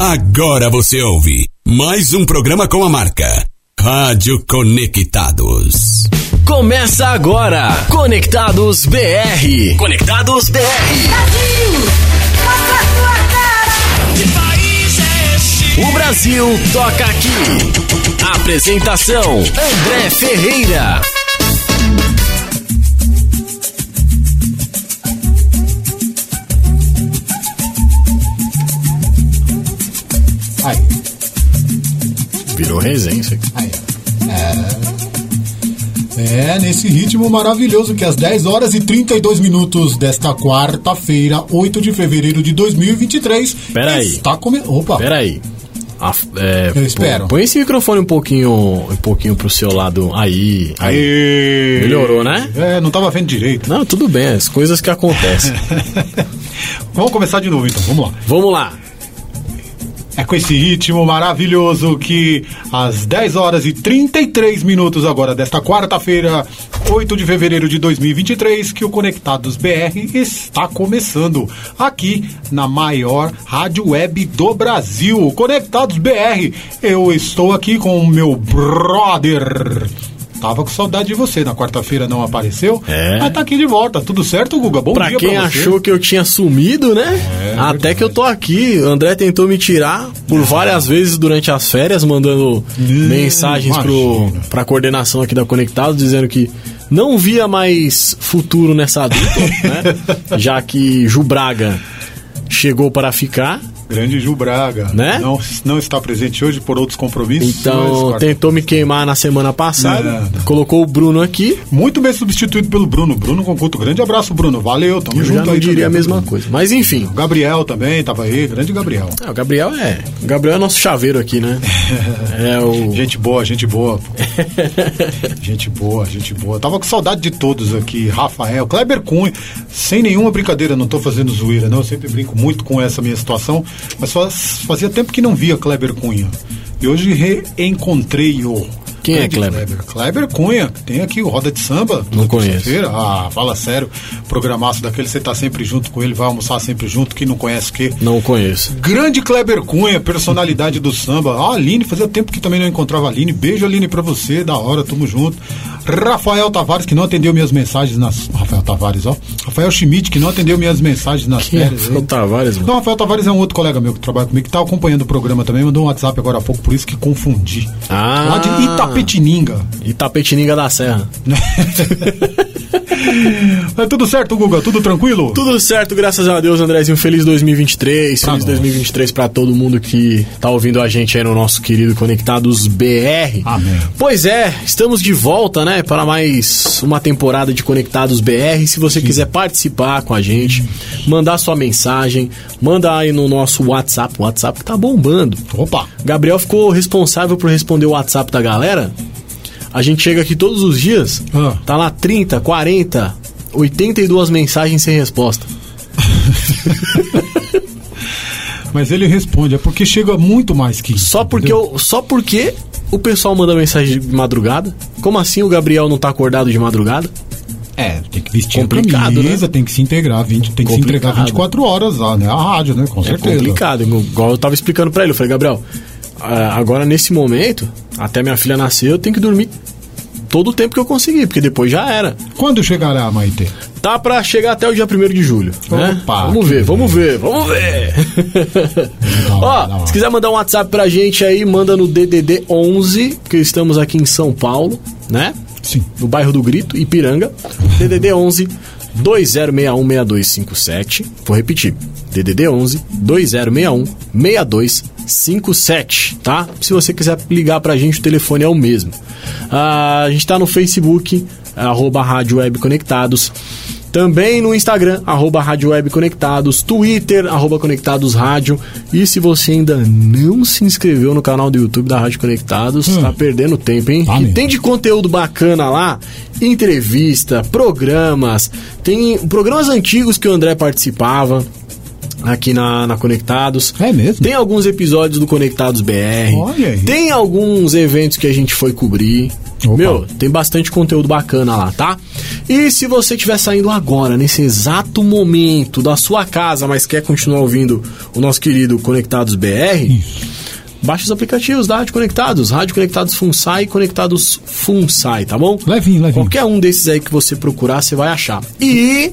Agora você ouve mais um programa com a marca Rádio Conectados. Começa agora, Conectados BR. Conectados BR. Brasil, mostra a sua cara. Que país é esse? O Brasil toca aqui. Apresentação: André Ferreira. Aí, Virou resenha isso aqui. aí. É. É, nesse ritmo maravilhoso que às 10 horas e 32 minutos desta quarta-feira, 8 de fevereiro de 2023. Peraí. Está começando. Opa! Peraí. A- é, Eu espero. Põe esse microfone um pouquinho, um pouquinho pro seu lado. Aí. aí. Aê. Melhorou, né? É, não tava vendo direito. Não, tudo bem, as coisas que acontecem. Vamos começar de novo então, vamos lá. Vamos lá. É com esse ritmo maravilhoso que às 10 horas e 33 minutos agora desta quarta-feira, 8 de fevereiro de 2023, que o Conectados BR está começando aqui na maior rádio web do Brasil, Conectados BR. Eu estou aqui com o meu brother. Tava com saudade de você, na quarta-feira não apareceu, É. mas tá aqui de volta. Tudo certo, Guga? Bom Pra dia quem pra achou que eu tinha sumido, né? É, Até verdade. que eu tô aqui. O André tentou me tirar por várias vezes durante as férias, mandando mensagens pro, imagina. pra coordenação aqui da Conectados, dizendo que não via mais futuro nessa dupla, né? Já que Ju Braga chegou para ficar. Grande Ju Braga. Né? Não, não está presente hoje por outros compromissos. Então mas, tentou me queimar na semana passada. Nada. Colocou o Bruno aqui. Muito bem substituído pelo Bruno. Bruno Conculto. Grande abraço, Bruno. Valeu, tamo Eu junto já não aí. diria a mesma Bruno. coisa. Mas enfim. O Gabriel também tava aí. Grande Gabriel. Ah, o Gabriel é. O Gabriel é nosso chaveiro aqui, né? É o. Gente boa, gente boa. gente boa, gente boa. Tava com saudade de todos aqui. Rafael, Kleber Cunha. Sem nenhuma brincadeira, não tô fazendo zoeira, não. Eu sempre brinco muito com essa minha situação. Mas faz- fazia tempo que não via Kleber Cunha. E hoje reencontrei-o. Quem é Grande Kleber? Kleber Cunha. Tem aqui o Roda de Samba. Não conheço. Ah, fala sério. Programaço daquele, você tá sempre junto com ele, vai almoçar sempre junto. Quem não conhece o quê? Não conheço. Grande Kleber Cunha, personalidade do samba. Ah, Aline, fazia tempo que também não encontrava a Aline. Beijo, Aline, pra você, da hora, tamo junto. Rafael Tavares, que não atendeu minhas mensagens nas. Rafael Tavares, ó. Rafael Schmidt, que não atendeu minhas mensagens nas Quem é férias. Rafael. Tavares, mano? Não, Rafael Tavares é um outro colega meu que trabalha comigo, que tá acompanhando o programa também, mandou um WhatsApp agora há pouco, por isso que confundi. Ah. Lá de Itapetininga. Itapetininga da Serra. É tudo certo, Guga? Tudo tranquilo? Tudo certo, graças a Deus, Andrezinho. Feliz 2023. Pra Feliz nós. 2023 pra todo mundo que tá ouvindo a gente aí no nosso querido Conectados BR. Amém. Pois é, estamos de volta, né, para mais uma temporada de Conectados BR. Se você quiser participar com a gente, mandar sua mensagem, manda aí no nosso WhatsApp, o WhatsApp tá bombando. Opa! Gabriel ficou responsável por responder o WhatsApp da galera. A gente chega aqui todos os dias, Ah. tá lá 30, 40, 82 mensagens sem resposta. Mas ele responde, é porque chega muito mais que isso. Só porque, eu, só porque o pessoal manda mensagem de madrugada. Como assim o Gabriel não tá acordado de madrugada? É, tem que vestir Complicado, a camisa, né? tem que se integrar, 20, tem que se entregar Complicado. 24 horas lá, né? A rádio, né? Com É certeza. complicado. Igual eu tava explicando pra ele. Eu falei, Gabriel, agora nesse momento, até minha filha nascer, eu tenho que dormir todo o tempo que eu conseguir, porque depois já era. Quando chegará, Maite? Tá pra chegar até o dia 1 de julho. Né? Opa, vamos ver, vamos ver, vamos ver. Ó, se quiser mandar um WhatsApp pra gente aí, manda no DDD 11, porque estamos aqui em São Paulo, né? Sim. No bairro do Grito, Ipiranga. DDD 11 20616257. Vou repetir. DDD 11 2061 6257, tá? Se você quiser ligar pra gente, o telefone é o mesmo. Ah, a gente tá no Facebook, arroba Rádio Web Conectados. Também no Instagram, arroba Rádio Web Conectados, Twitter, arroba Conectados Rádio. E se você ainda não se inscreveu no canal do YouTube da Rádio Conectados, Hum. tá perdendo tempo, hein? Tá tem de conteúdo bacana lá, entrevista, programas, tem programas antigos que o André participava. Aqui na, na Conectados. É mesmo? Tem alguns episódios do Conectados BR. Olha aí. Tem alguns eventos que a gente foi cobrir. Opa. Meu, tem bastante conteúdo bacana lá, tá? E se você estiver saindo agora, nesse exato momento da sua casa, mas quer continuar ouvindo o nosso querido Conectados BR, baixe os aplicativos da Rádio Conectados, Rádio Conectados Funsai e Conectados Funsai, tá bom? Levinho, levinho. Qualquer um desses aí que você procurar, você vai achar. E.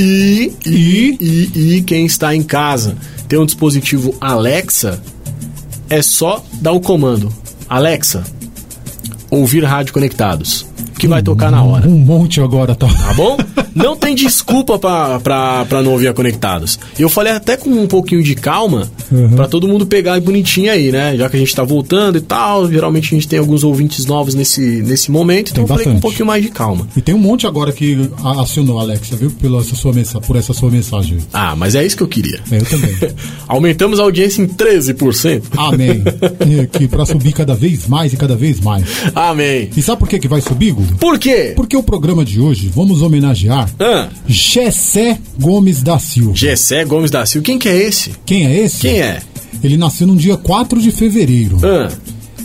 E. E. E, e quem está em casa tem um dispositivo Alexa, é só dar o comando: Alexa, ouvir Rádio Conectados. Que vai tocar na hora. Um monte agora, tá? Tá bom? Não tem desculpa pra, pra, pra não ouvir a Conectados. Eu falei até com um pouquinho de calma, Uhum. pra todo mundo pegar bonitinho aí, né? Já que a gente tá voltando e tal, geralmente a gente tem alguns ouvintes novos nesse, nesse momento, então Tem eu falei com um pouquinho mais de calma. E tem um monte agora que a- acionou, Alexa, viu? Pela essa sua mensa- por essa sua mensagem. Ah, mas é isso que eu queria. É, eu também. Aumentamos a audiência em 13%. Amém. Que pra subir cada vez mais e cada vez mais. Amém. E sabe por que, que vai subir, Guga? Por quê? Porque o programa de hoje vamos homenagear Ah, Gessé Gomes da Silva. Gessé Gomes da Silva. Quem que é esse? Quem é esse? Quem é? Ele nasceu no dia 4 de fevereiro, Ah,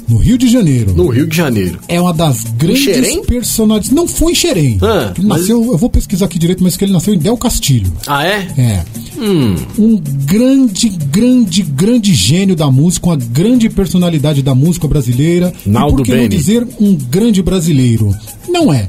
no Rio de Janeiro. no Rio de Janeiro. É uma das grandes personalidades. Não foi em Xerém. Ah, ele mas- nasceu, eu vou pesquisar aqui direito, mas que ele nasceu em Del Castilho. Ah, é? É. Hum. Um grande, grande, grande gênio da música, uma grande personalidade da música brasileira. Naldo e por que não dizer um grande brasileiro? Não é.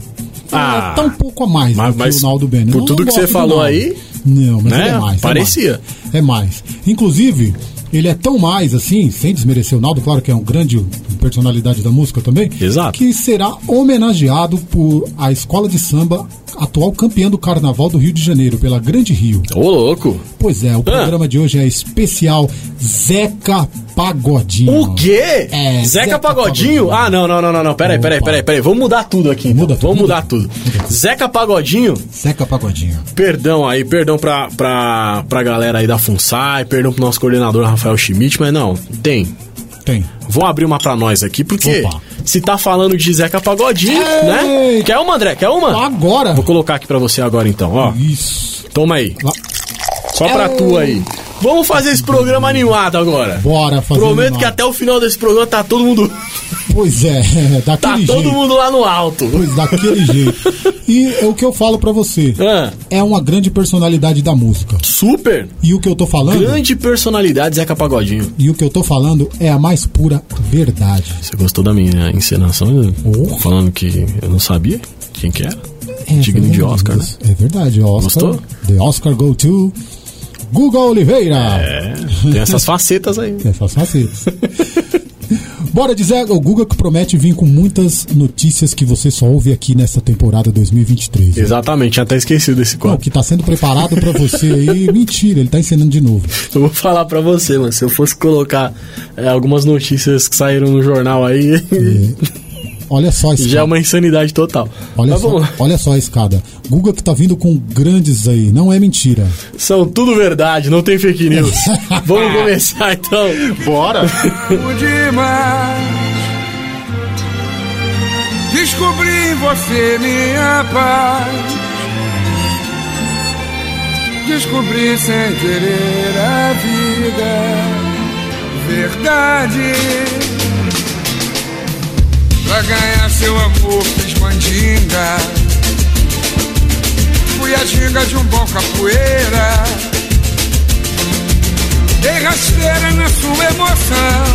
Ah. é tá um pouco a mais Mas- que o Naldo Beni. por Não- tudo não que você falou aí, Não, mas né, é mais. é parecia. mais. É mais. Inclusive, ele é tão mais assim, sem desmerecer o Naldo, claro que é um grande personalidade da música também, Exato. que será homenageado por a escola de samba atual campeã do Carnaval do Rio de Janeiro, pela Grande Rio. Ô, louco. Pois é, o programa de hoje é especial Zeca Pagodinho. O quê? É, Zeca, Zeca Pagodinho? Pagodinho. Ah, não, não, não, não, não. Peraí, peraí, peraí, peraí. Vamos mudar tudo aqui. Então. Muda tudo, Vamos muda mudar tudo. tudo. Zeca Pagodinho, Zeca Pagodinho. perdão aí, perdão pra, pra, pra galera aí da FUNSAI, perdão pro nosso coordenador Rafael Schmidt, mas não, tem. Tem. Vou abrir uma pra nós aqui, porque Opa. se tá falando de Zeca Pagodinho, né? Ei. Quer uma, André? Quer uma? Agora. Vou colocar aqui pra você agora então, ó. Isso. Toma aí. Lá. Só pra tu aí. Vamos fazer esse programa animado agora. Bora fazer Prometo animado. que até o final desse programa tá todo mundo. Pois é, Tá daquele todo jeito. mundo lá no alto. Pois daquele jeito. E é o que eu falo pra você. Ah, É uma grande personalidade da música. super. E o que eu tô falando? Grande personalidade, Zeca Pagodinho. E o que eu tô falando é a mais pura verdade. Você gostou da minha encenação? Oh. Falando que eu não sabia quem que era? É Digno de verdade, Oscar, né? É verdade, Oscar. Gostou? The Oscar go to Guga Oliveira. É, tem essas facetas aí. Essas facetas. Bora dizer o Guga que promete vir com muitas notícias que você só ouve aqui nessa temporada 2023. Exatamente, tinha até esquecido desse Não, quadro. que tá sendo preparado pra você aí. Mentira, ele tá ensinando de novo. Eu vou falar pra você, mano. Se eu fosse colocar é, algumas notícias que saíram no jornal aí, Olha só a escada. já é uma insanidade total. Olha, Mas só, vamos lá. olha só a escada. Guga que tá vindo com grandes aí. Não é mentira. São tudo verdade, não tem fake news. vamos começar então. Bora! demais. Descobri em você minha paz. Descobri sem querer a vida. Verdade. Pra ganhar seu amor fiz mandinga. Fui a ginga de um bom capoeira. Dei rasteira na sua emoção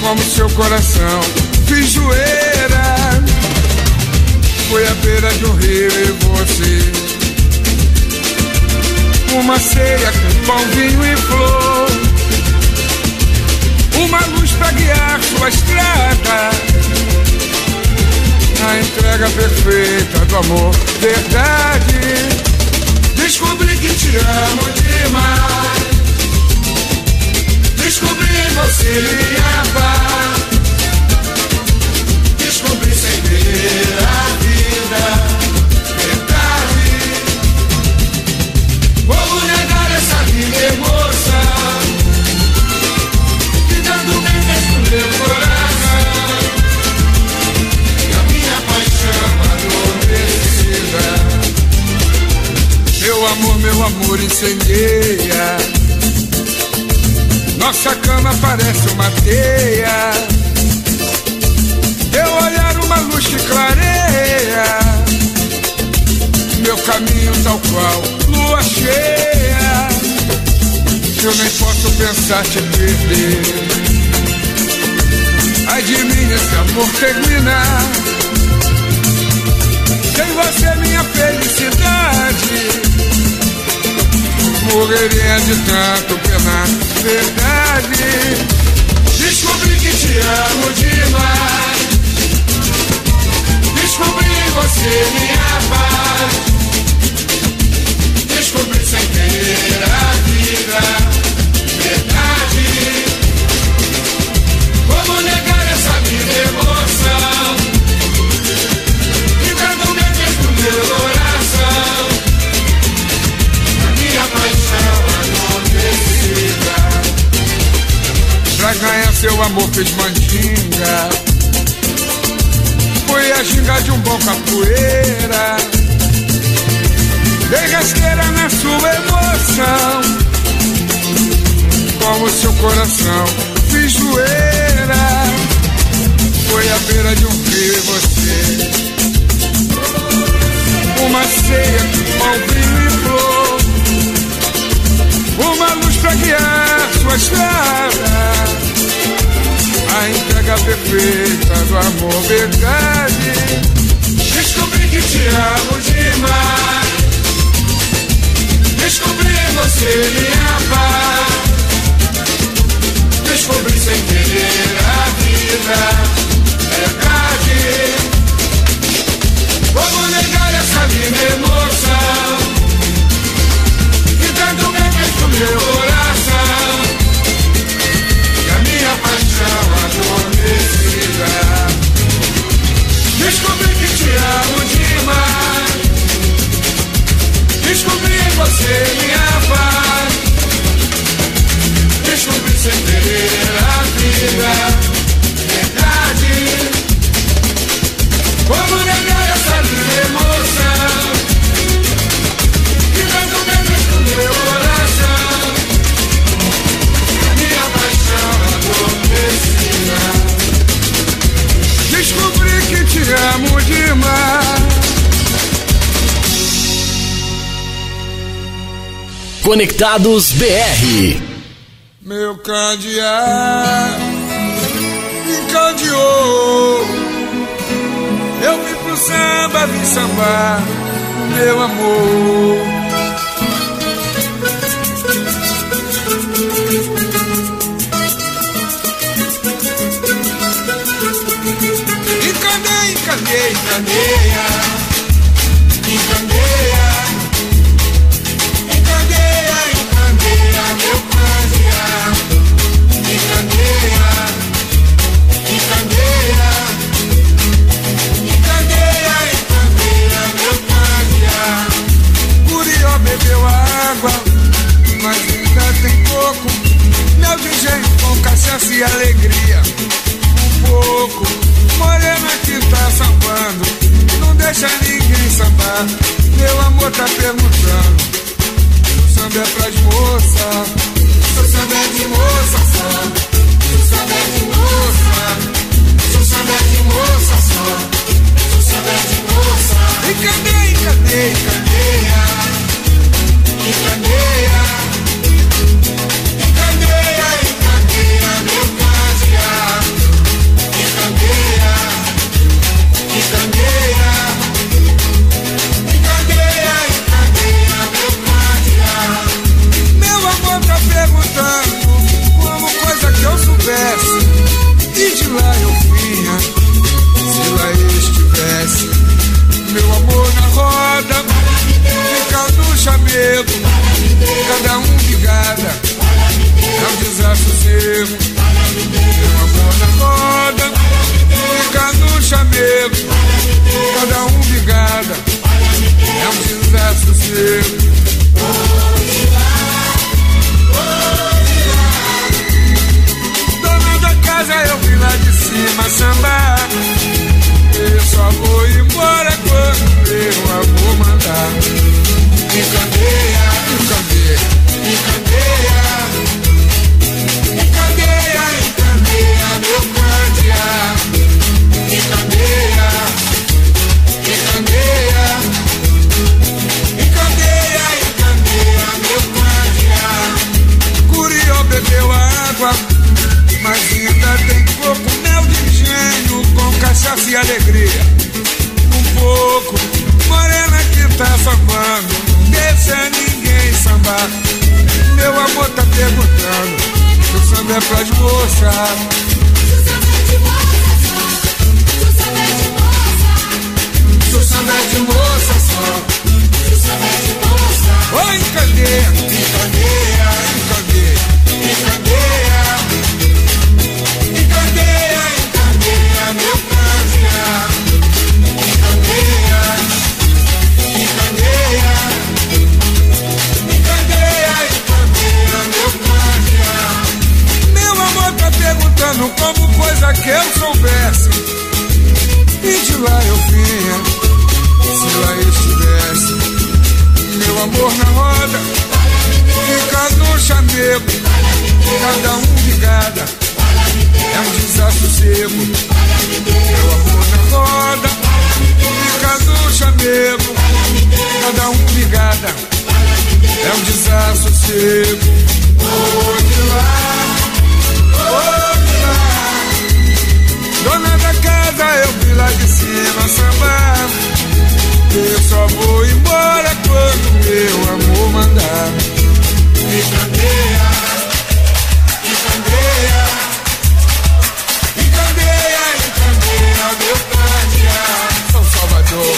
Como seu coração Fiz joeira Fui à beira do rio e você Uma ceia com pão, vinho e flor Uma luz pra guiar sua estrada A entrega perfeita do amor Verdade Descobri que te amo demais. Descobri em você minha paz. Descobri sem ver a vida. Verdade. Como negar essa linda emoção? Meu amor, meu amor, incendeia. Nossa cama parece uma teia. Teu olhar uma luz que clareia. Meu caminho tal qual lua cheia. Eu nem posso pensar te perder. Ai de mim esse amor terminar. Sem você minha felicidade Morreria de tanto penar. Verdade. Descobri que te amo demais. Descobri você minha paz Descobri sem querer a vida ganhar seu amor fez mandinga. Foi a ginga de um bom capoeira. Dei rasteira na sua emoção. Com o seu coração fiz zoeira Foi à beira de um rio você. Uma ceia com vinho e flor. Uma luz pra guiar sua estrada A entrega perfeita do amor verdade. Descobri que te amo demais. Descobri você minha paz Descobri sem querer a vida. Verdade. Como negar essa linda emoção. Que tanto me fez meu coração Descobri que te amo demais. Descobri em você minha paz Descobri sem querer a vida Verdade. Como negar essa linda emoção Que me fez no meu Descobri que te amo demais Conectados BR. Meu candear me encandeou. Eu vim pro samba, vim sambar, meu amor. Encandeia, encandeia, encandeia. Encandeia, meu candeia. Encandeia, encandeia. Encandeia, encandeia, meu candeia. Curió bebeu água, mas ainda tem pouco. Meu DJ com cachaça e alegria. Um pouco, morena deixa ninguém sambar. Meu amor tá perguntando. O samba é pras moças. O samba é de moça só. O samba é de moça. O samba é de moça só. O samba é de moça. Encadeia, encadeia, encadeia. Só vou embora quando meu amor mandar. Me candeia, me candeia, me candeia, me candeia, meu candeia. São Salvador,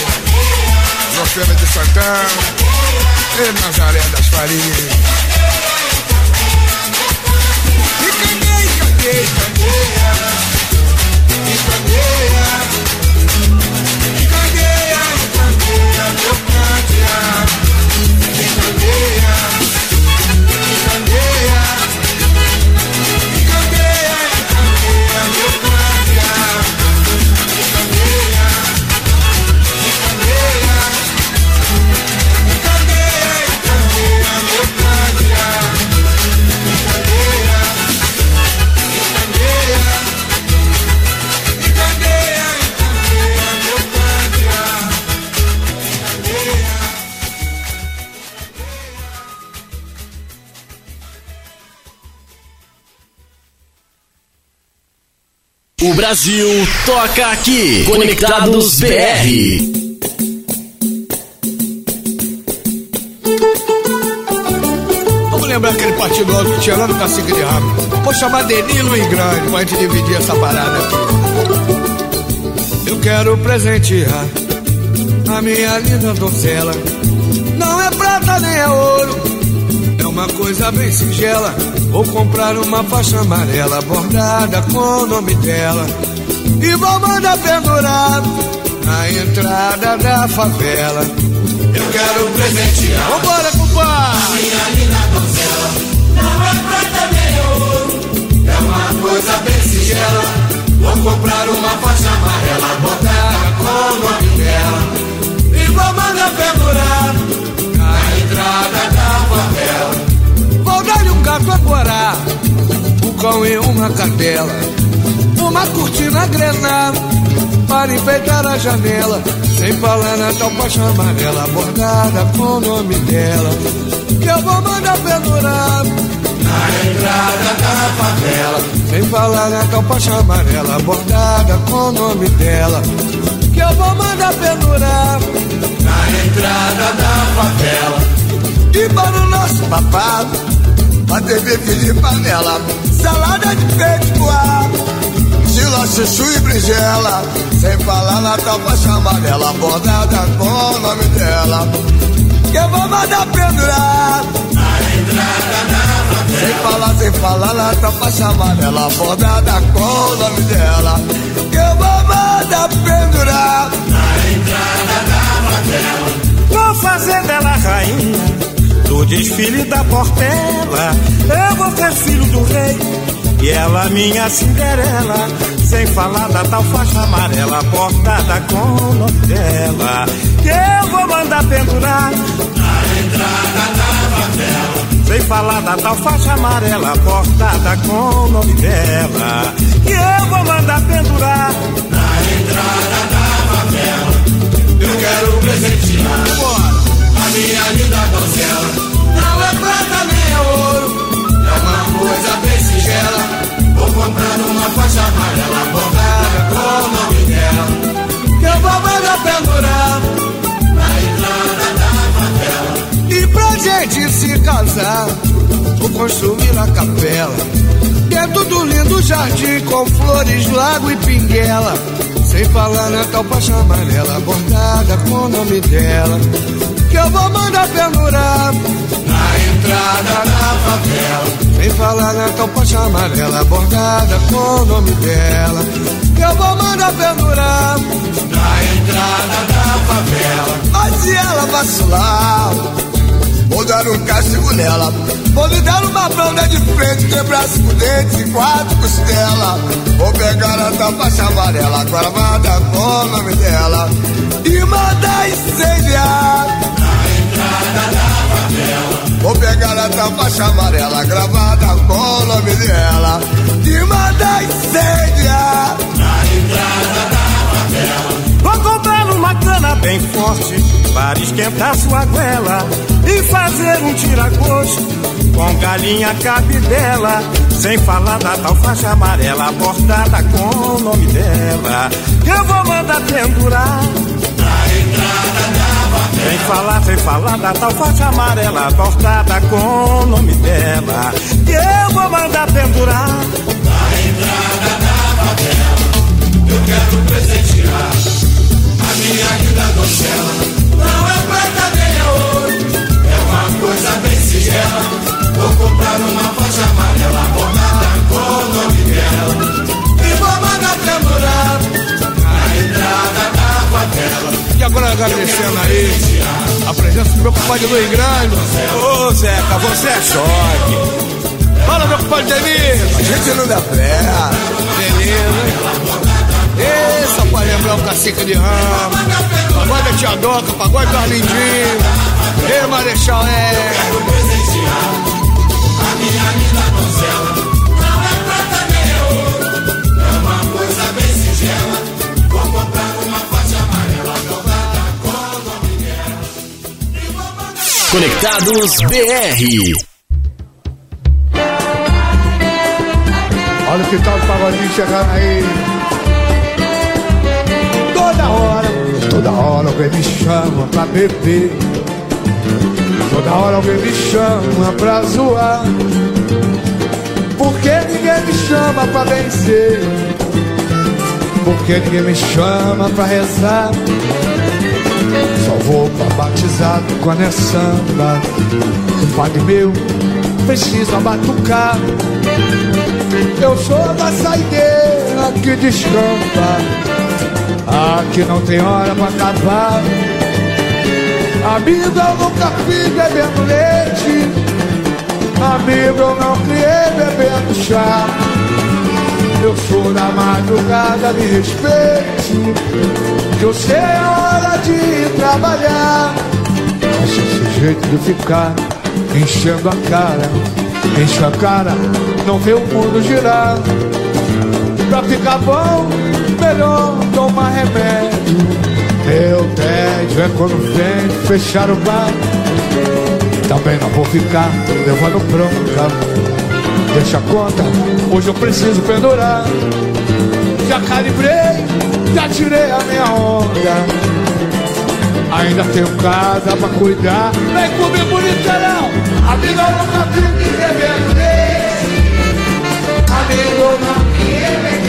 Feira de Santana, e Nazaré das Farinhas. Me candeia, candeia, candeia, me candeia. Brasil toca aqui. Conectados BR. Vamos lembrar aquele partido que tinha lá no Cacique de Rabo. Vou chamar Denilo e Grande pra gente dividir essa parada aqui. Eu quero presentear a minha linda donzela. Não é prata nem é ouro, uma coisa bem singela. Vou comprar uma faixa amarela bordada com o nome dela. E vou mandar pendurar na entrada da favela. Eu quero presentear. Vambora, compadre! Minha linda donzela, não é prata nem ouro, é uma coisa bem singela. Vou comprar uma faixa amarela bordada com o nome dela. E vou mandar pendurar na entrada da. A corar, um cão e uma cadela, uma cortina grená para enfeitar a janela. Sem falar na tal faixa amarela bordada com o nome dela, que eu vou mandar pendurar Na entrada da favela, Sem falar na faixa amarela bordada com o nome dela, que eu vou mandar pendurar na entrada da favela. E para o nosso papado, a TV de panela, salada de peito coado, Gila, chuchu e brinjela, sem falar na tal faixa amarela, bordada com o nome dela, que eu vou mandar pendurar. Sem falar, sem falar na tal faixa amarela, bordada com o nome dela, que eu vou mandar pendurar. Vou fazer dela rainha do desfile da Portela. Eu vou ser filho do rei e ela minha Cinderela. Sem falar da tal faixa amarela bordada com. Que eu vou mandar pendurar na entrada da favela. Sem falar da tal faixa amarela bordada com o nome dela. Que eu vou mandar pendurar na entrada da favela. Eu quero presentear a minha linda donzela. Não é prata nem é ouro, é uma coisa bem singela. Vou comprando uma faixa amarela bordada com o nome dela. Que eu vou mandar pendurar na entrada da favela. E pra gente se casar, vou construir a capela. Dentro do lindo jardim com flores, lago e pinguela. Sem falar na tal faixa amarela bordada com o nome dela. Que eu vou mandar pendurar na entrada da favela. Sem falar na faixa amarela bordada com o nome dela. Que eu vou mandar pendurar na entrada da favela. Se ela vacilar, vou dar um castigo nela. Vou lhe dar uma banda de frente, quebrar cinco dentes e quatro costelas. Vou pegar a faixa amarela, gravada com o nome dela. E mandar incendiar na entrada da favela. Vou pegar a tal faixa amarela, gravada com o nome dela. E mandar incendiar na entrada da favela. Vou comprar uma cana bem forte para esquentar sua goela e fazer um tiragosto com galinha cabidela. Sem falar da tal faixa amarela bordada com o nome dela. Eu vou mandar pendurar Sem falar, sem falar da tal faixa amarela bordada com o nome dela. Que eu vou mandar pendurar na entrada da favela. Eu quero presentear a minha vida docela. Não é prata nem é ouro, é uma coisa bem singela. Vou comprar uma faixa amarela bordada com o nome dela. E vou mandar pendurar na entrada da. E agora agradecendo aí a presença do meu compadre Luiz Grande. Ô Zeca, você é choque. Fala, meu compadre Denise. A gente não dá fé. Beleza. Essa pra lembrar o cacique de ramo. Pagode da Tia Doca, pagode do Arlindinho. Ei, Marechal, é. Conectados BR. Olha que tal o pagodinho chegando aí. Toda hora, toda hora alguém me chama pra beber. Toda hora alguém me chama pra zoar. Porque ninguém me chama pra vencer. Porque ninguém me chama pra rezar. Vou batizado quando é samba. Padre meu precisa batucar. Eu sou da saideira que descampa. Aqui não tem hora pra acabar. Amigo, eu nunca fui bebendo leite. Amigo, eu não criei bebendo chá. Eu sou da madrugada, me respeite. Que eu sei a hora de trabalhar. Mas esse jeito de ficar enchendo a cara, enche a cara, não vê o mundo girar. Pra ficar bom, melhor tomar remédio. Meu tédio é quando vem fechar o bar. Também não vou ficar levando bronca. Deixa a conta, hoje eu preciso pendurar. Já calibrei, já tirei a minha onda. Ainda tenho casa pra cuidar. Vem comigo, literal. Amigo, eu nunca me bebendo leite. Amigo, não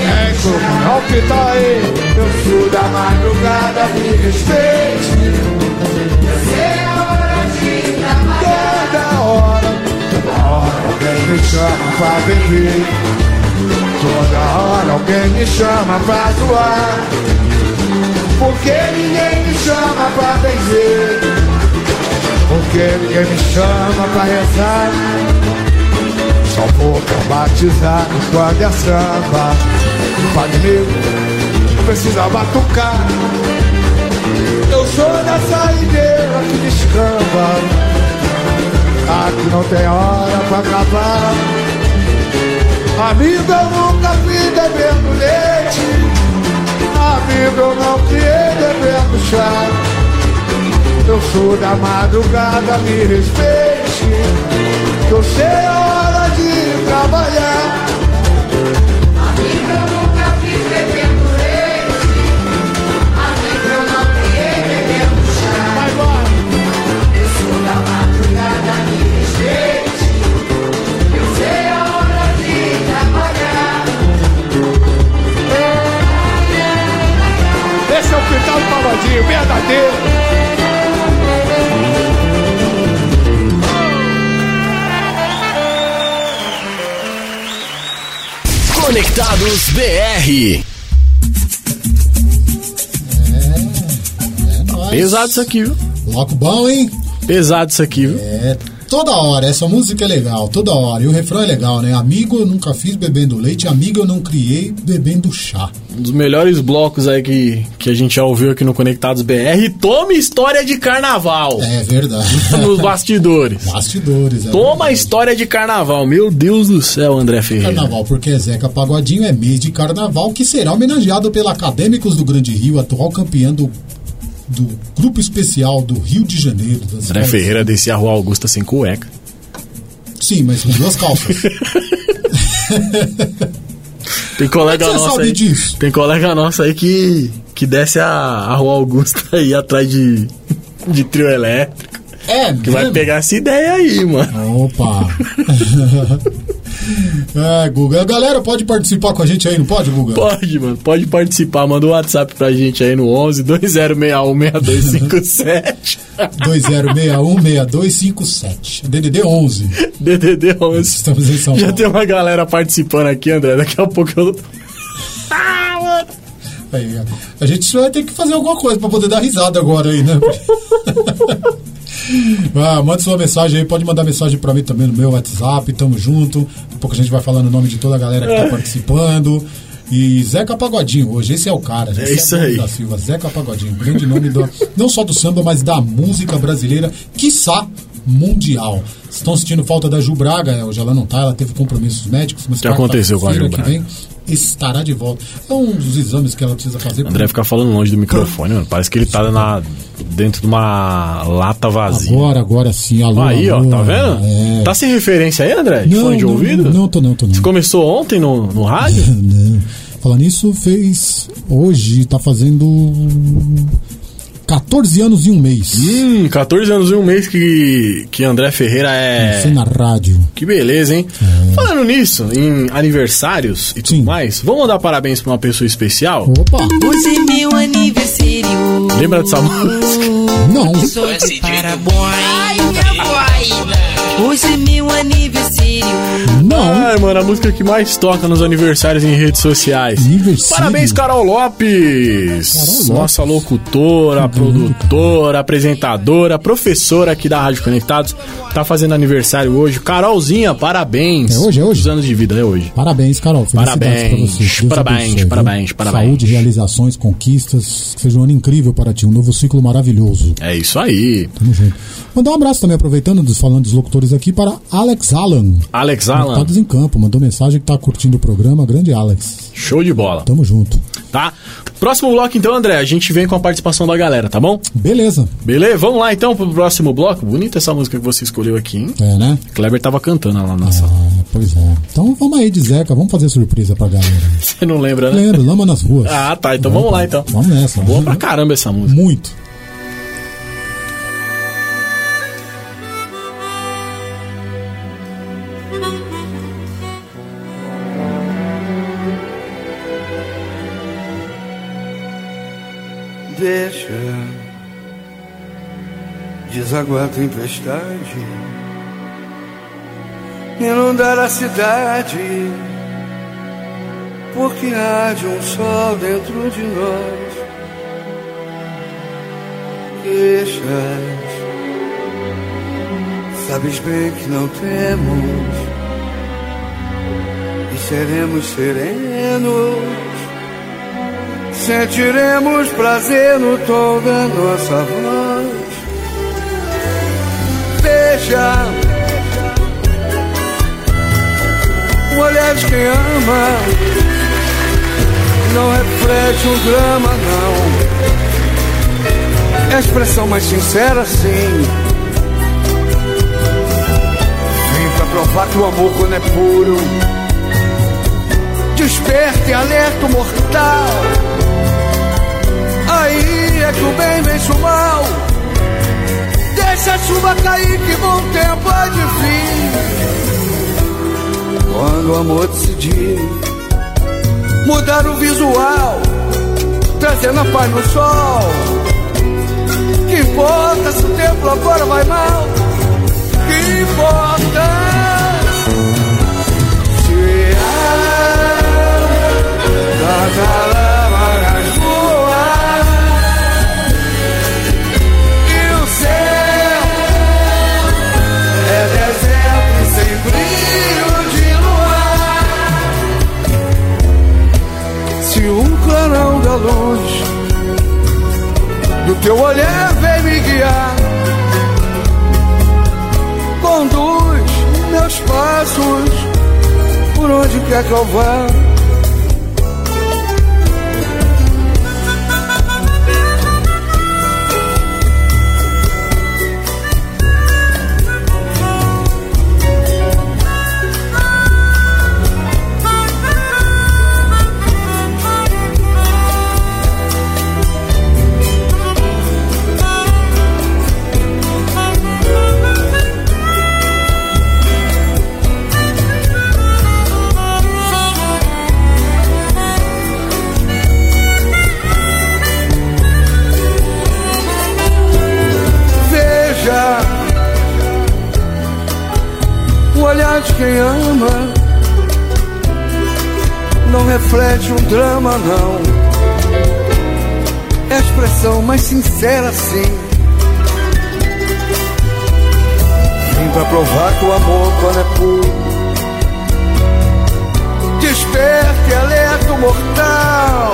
é como que tá aí. Eu sou da madrugada, me respeite. Eu sei a hora de trabalhar. Toda hora, toda hora alguém me chama pra beber. Toda hora alguém me chama pra zoar. Porque ninguém me chama pra benzer. Porque ninguém me chama pra rezar. Só vou batizar quando é samba. Padre meu, precisa batucar. Eu sou da saideira que descamba. Aqui não tem hora pra acabar. Amigo, eu nunca vi bebendo leite. Eu não criei bebendo chá. Eu sou da madrugada, me respeite. Que eu sei a hora de trabalhar. Brasil verdadeiro. Conectados BR. É. Pesado isso aqui, viu? Bloco bom, hein? Pesado isso aqui, viu? É, toda hora. Essa música é legal, toda hora. E o refrão é legal, né? Amigo eu nunca fiz bebendo leite, amigo eu não criei bebendo chá. Um dos melhores blocos aí que, que a gente já ouviu aqui no Conectados BR. Toma história de carnaval. É verdade. Nos bastidores. Bastidores, é Toma verdade. história de carnaval. Meu Deus do céu, André Ferreira. Carnaval, porque Zeca Pagodinho é mês de carnaval que será homenageado pela Acadêmicos do Grande Rio, atual campeão do, do grupo especial do Rio de Janeiro. das André Ferreira descia a Rua Augusta sem cueca. Sim, mas com duas calças. Tem colega você nosso aí. disso? Tem colega nosso aí que, que desce a, a Rua Augusta aí atrás de, de trio elétrico. É, Que vai mesmo? pegar essa ideia aí, mano. Opa! é, Guga. Galera, pode participar com a gente aí, não pode, Guga? Pode, mano. Pode participar. Manda um WhatsApp pra gente aí no 11 2061 6257. 2061-6257. DDD 11. DDD 11. Estamos em São Já Paulo. tem uma galera participando aqui, André. Daqui a pouco eu. Ah, mano. Aí, a gente vai ter que fazer alguma coisa pra poder dar risada agora aí, né? Ah, manda sua mensagem aí, pode mandar mensagem pra mim também no meu WhatsApp, tamo junto. Daqui a pouco a gente vai falando o nome de toda a galera que É. tá participando. E Zeca Pagodinho, hoje esse é o cara. esse isso aí. Da Silva, Zeca Pagodinho, grande nome do, não só do samba, mas da música brasileira, quiçá mundial. Estão sentindo falta da Ju Braga, é, hoje ela não tá, ela teve compromissos médicos, mas que aconteceu com a Ju Braga? vem estará de volta. É um dos exames que ela precisa fazer. André fica falando longe do microfone, mano. Parece que ele tá na, dentro de uma lata vazia. Agora, agora sim, alô. Aí, ó, alô, tá vendo? É. Tá sem referência aí, André? De Não, fone de não, ouvido? Não, não, tô não, tô não. Você começou ontem no, no rádio? Não. Falando nisso, fez. Hoje tá fazendo. 14 anos e um mês. Hum, 14 anos e um mês que, que André Ferreira é. na rádio. Que beleza, hein? Falando nisso, em aniversários e tudo Sim. mais, vamos mandar parabéns pra uma pessoa especial? Opa! Hoje é meu aniversário. Lembra dessa música? Não! Sou de parabéns. Hoje é meu aniversário. Não! Ai, mano, a música que mais toca nos aniversários em redes sociais. Aniversário. Parabéns, Carol Lopes! Carol Lopes. Nossa locutora, produtora, apresentadora, professora aqui da Rádio Conectados. Tá fazendo aniversário hoje. Carolzinha, parabéns! É hoje, é hoje? Os anos de vida, é hoje. Parabéns, Carol. Parabéns, pra você. Deus parabéns, abençoe, viu? parabéns, parabéns. Saúde, realizações, conquistas. Que seja um ano incrível para ti. Um novo ciclo maravilhoso. É isso aí. Tamo junto. Mandar um abraço também, aproveitando, dos- falando dos locutores aqui, para Alex Alan. Alex Alan, Conectados em campo. Mandou mensagem que tá curtindo o programa. Grande Alex. show de bola, Tamo junto. tá? Próximo bloco, então, André, a gente vem com a participação da galera, tá bom? Beleza. Beleza? Vamos lá, então, pro próximo bloco. Bonita essa música que você escolheu aqui, hein? É, né? Kleber tava cantando lá na sala. Ah, pois é. Então vamos aí de Zeca, vamos fazer surpresa pra galera. Você não lembra, né? Lembra, lama nas ruas. Ah, tá. Então vamos lá, então. Vamos nessa. Boa pra caramba essa música. Muito. Deixa desaguar a tempestade, inundar a cidade, porque há de um sol dentro de nós. Queixas, sabes bem que não temos e seremos serenos. Sentiremos prazer no tom da nossa voz. Veja o olhar de quem ama. Não reflete um drama, não. É a expressão mais sincera, sim. Vem pra provar que o amor, quando é puro, desperta e alerta o mortal. Cair, que bom tempo há de vir. Quando o amor decidir mudar o visual, trazendo a paz no sol. Que importa se o tempo agora vai mal? Que importa? Se há da teu olhar vem me guiar. Conduz meus passos por onde quer que eu vá. Quem ama não reflete um drama, não. É a expressão mais sincera, sim. Vim pra provar que o amor, quando é puro, desperta alerta mortal.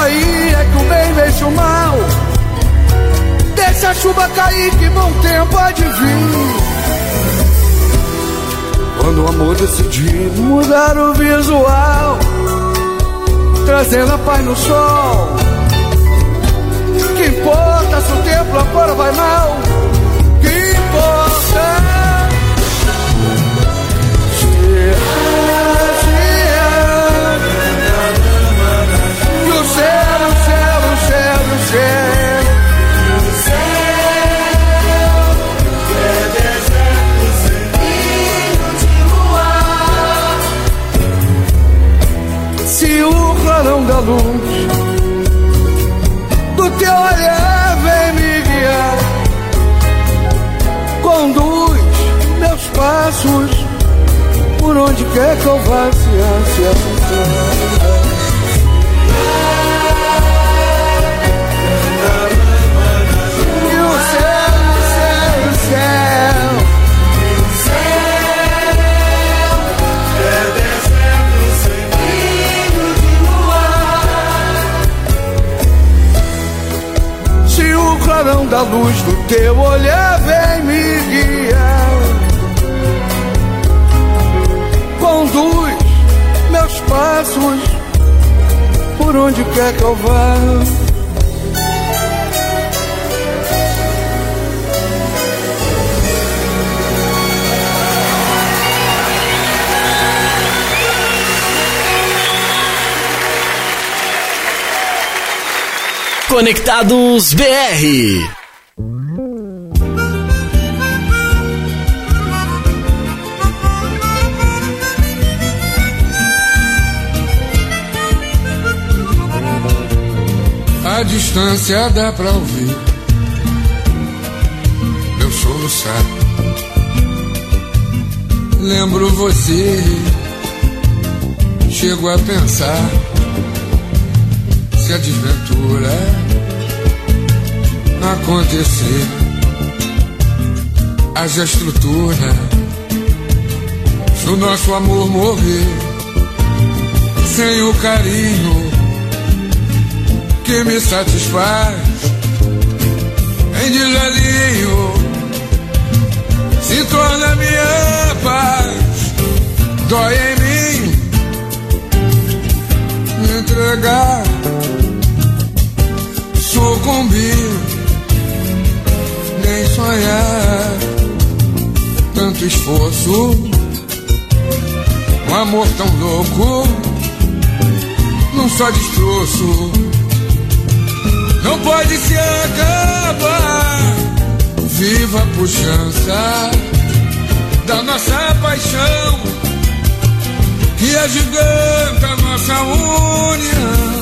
Aí é que o bem vence o mal. Deixa a chuva cair, que bom tempo há de vir. Quando o amor decidir mudar o visual, trazendo a paz no sol. Que importa se o tempo lá fora vai mal? Que importa? Se Se o clarão da luz. Do teu olhar vem me guiar, conduz meus passos por onde quer que eu vá, se ânsia Se o clarão da luz do teu olhar vem me guiar, conduz meus passos por onde quer que eu vá. Conectados BR. A distância dá pra ouvir meu soluçar. Lembro você, chego a pensar se a desventura acontecer, haja estrutura, se o nosso amor morrer. Sem o carinho que me satisfaz. Em desvario se torna minha paz. Dói em mim me entregar sucumbir nem sonhar tanto esforço um amor tão louco num só destroço não pode se acabar. Viva a puxança da nossa paixão que agiganta a nossa união.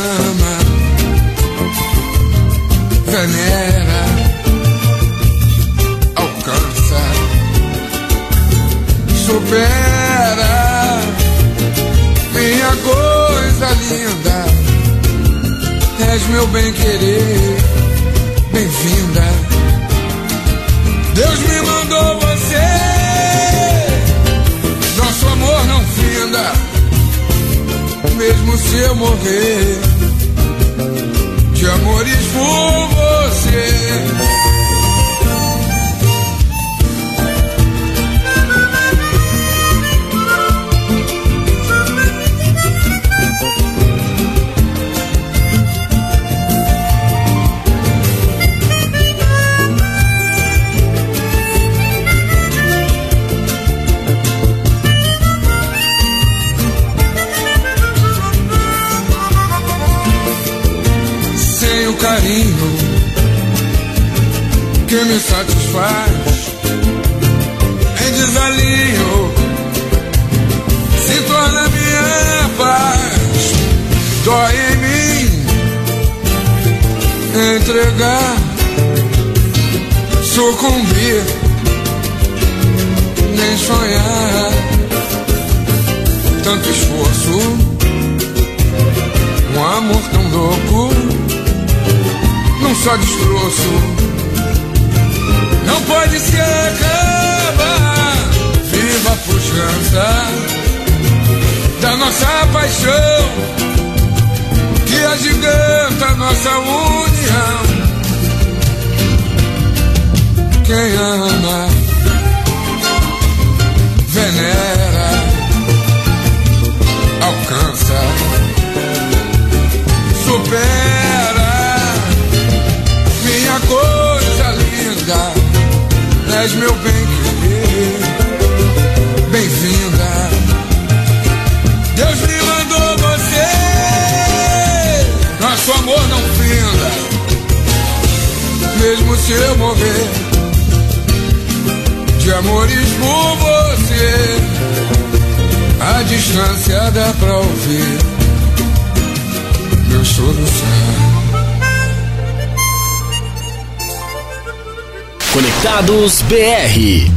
Ama, venera, alcança, supera minha coisa linda, és meu bem querer, bem-vinda. Deus me mandou você, nosso amor não finda, eu morrer de amores por você. Que me satisfaz. Em desalinho se torna minha paz. Dói em mim entregar sucumbir nem sonhar. Tanto esforço um amor tão louco num só destroço. Pode se acabar. Viva a pujança da nossa paixão que agiganta a nossa união. Quem ama, venera, alcança, supera és meu bem querer, bem-vinda. Deus me mandou você, nosso amor não finda, mesmo se eu morrer de amores por você. A distância dá pra ouvir meu soluçar. Conectados BR.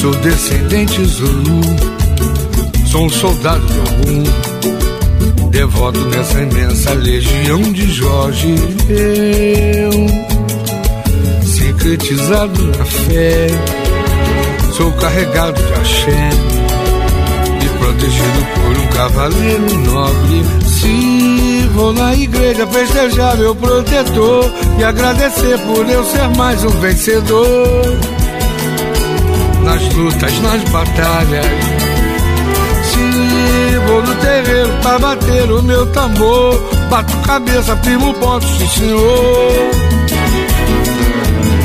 Sou descendente Zulu, sou um soldado de algum, devoto nessa imensa legião de Jorge. Eu, sincretizado na fé, sou carregado de axé e protegido por um cavaleiro nobre. Se vou na igreja festejar meu protetor e agradecer por eu ser mais um vencedor nas lutas, nas batalhas. Se vou no terreiro pra bater o meu tambor, bato cabeça, firmo ponto, sim senhor.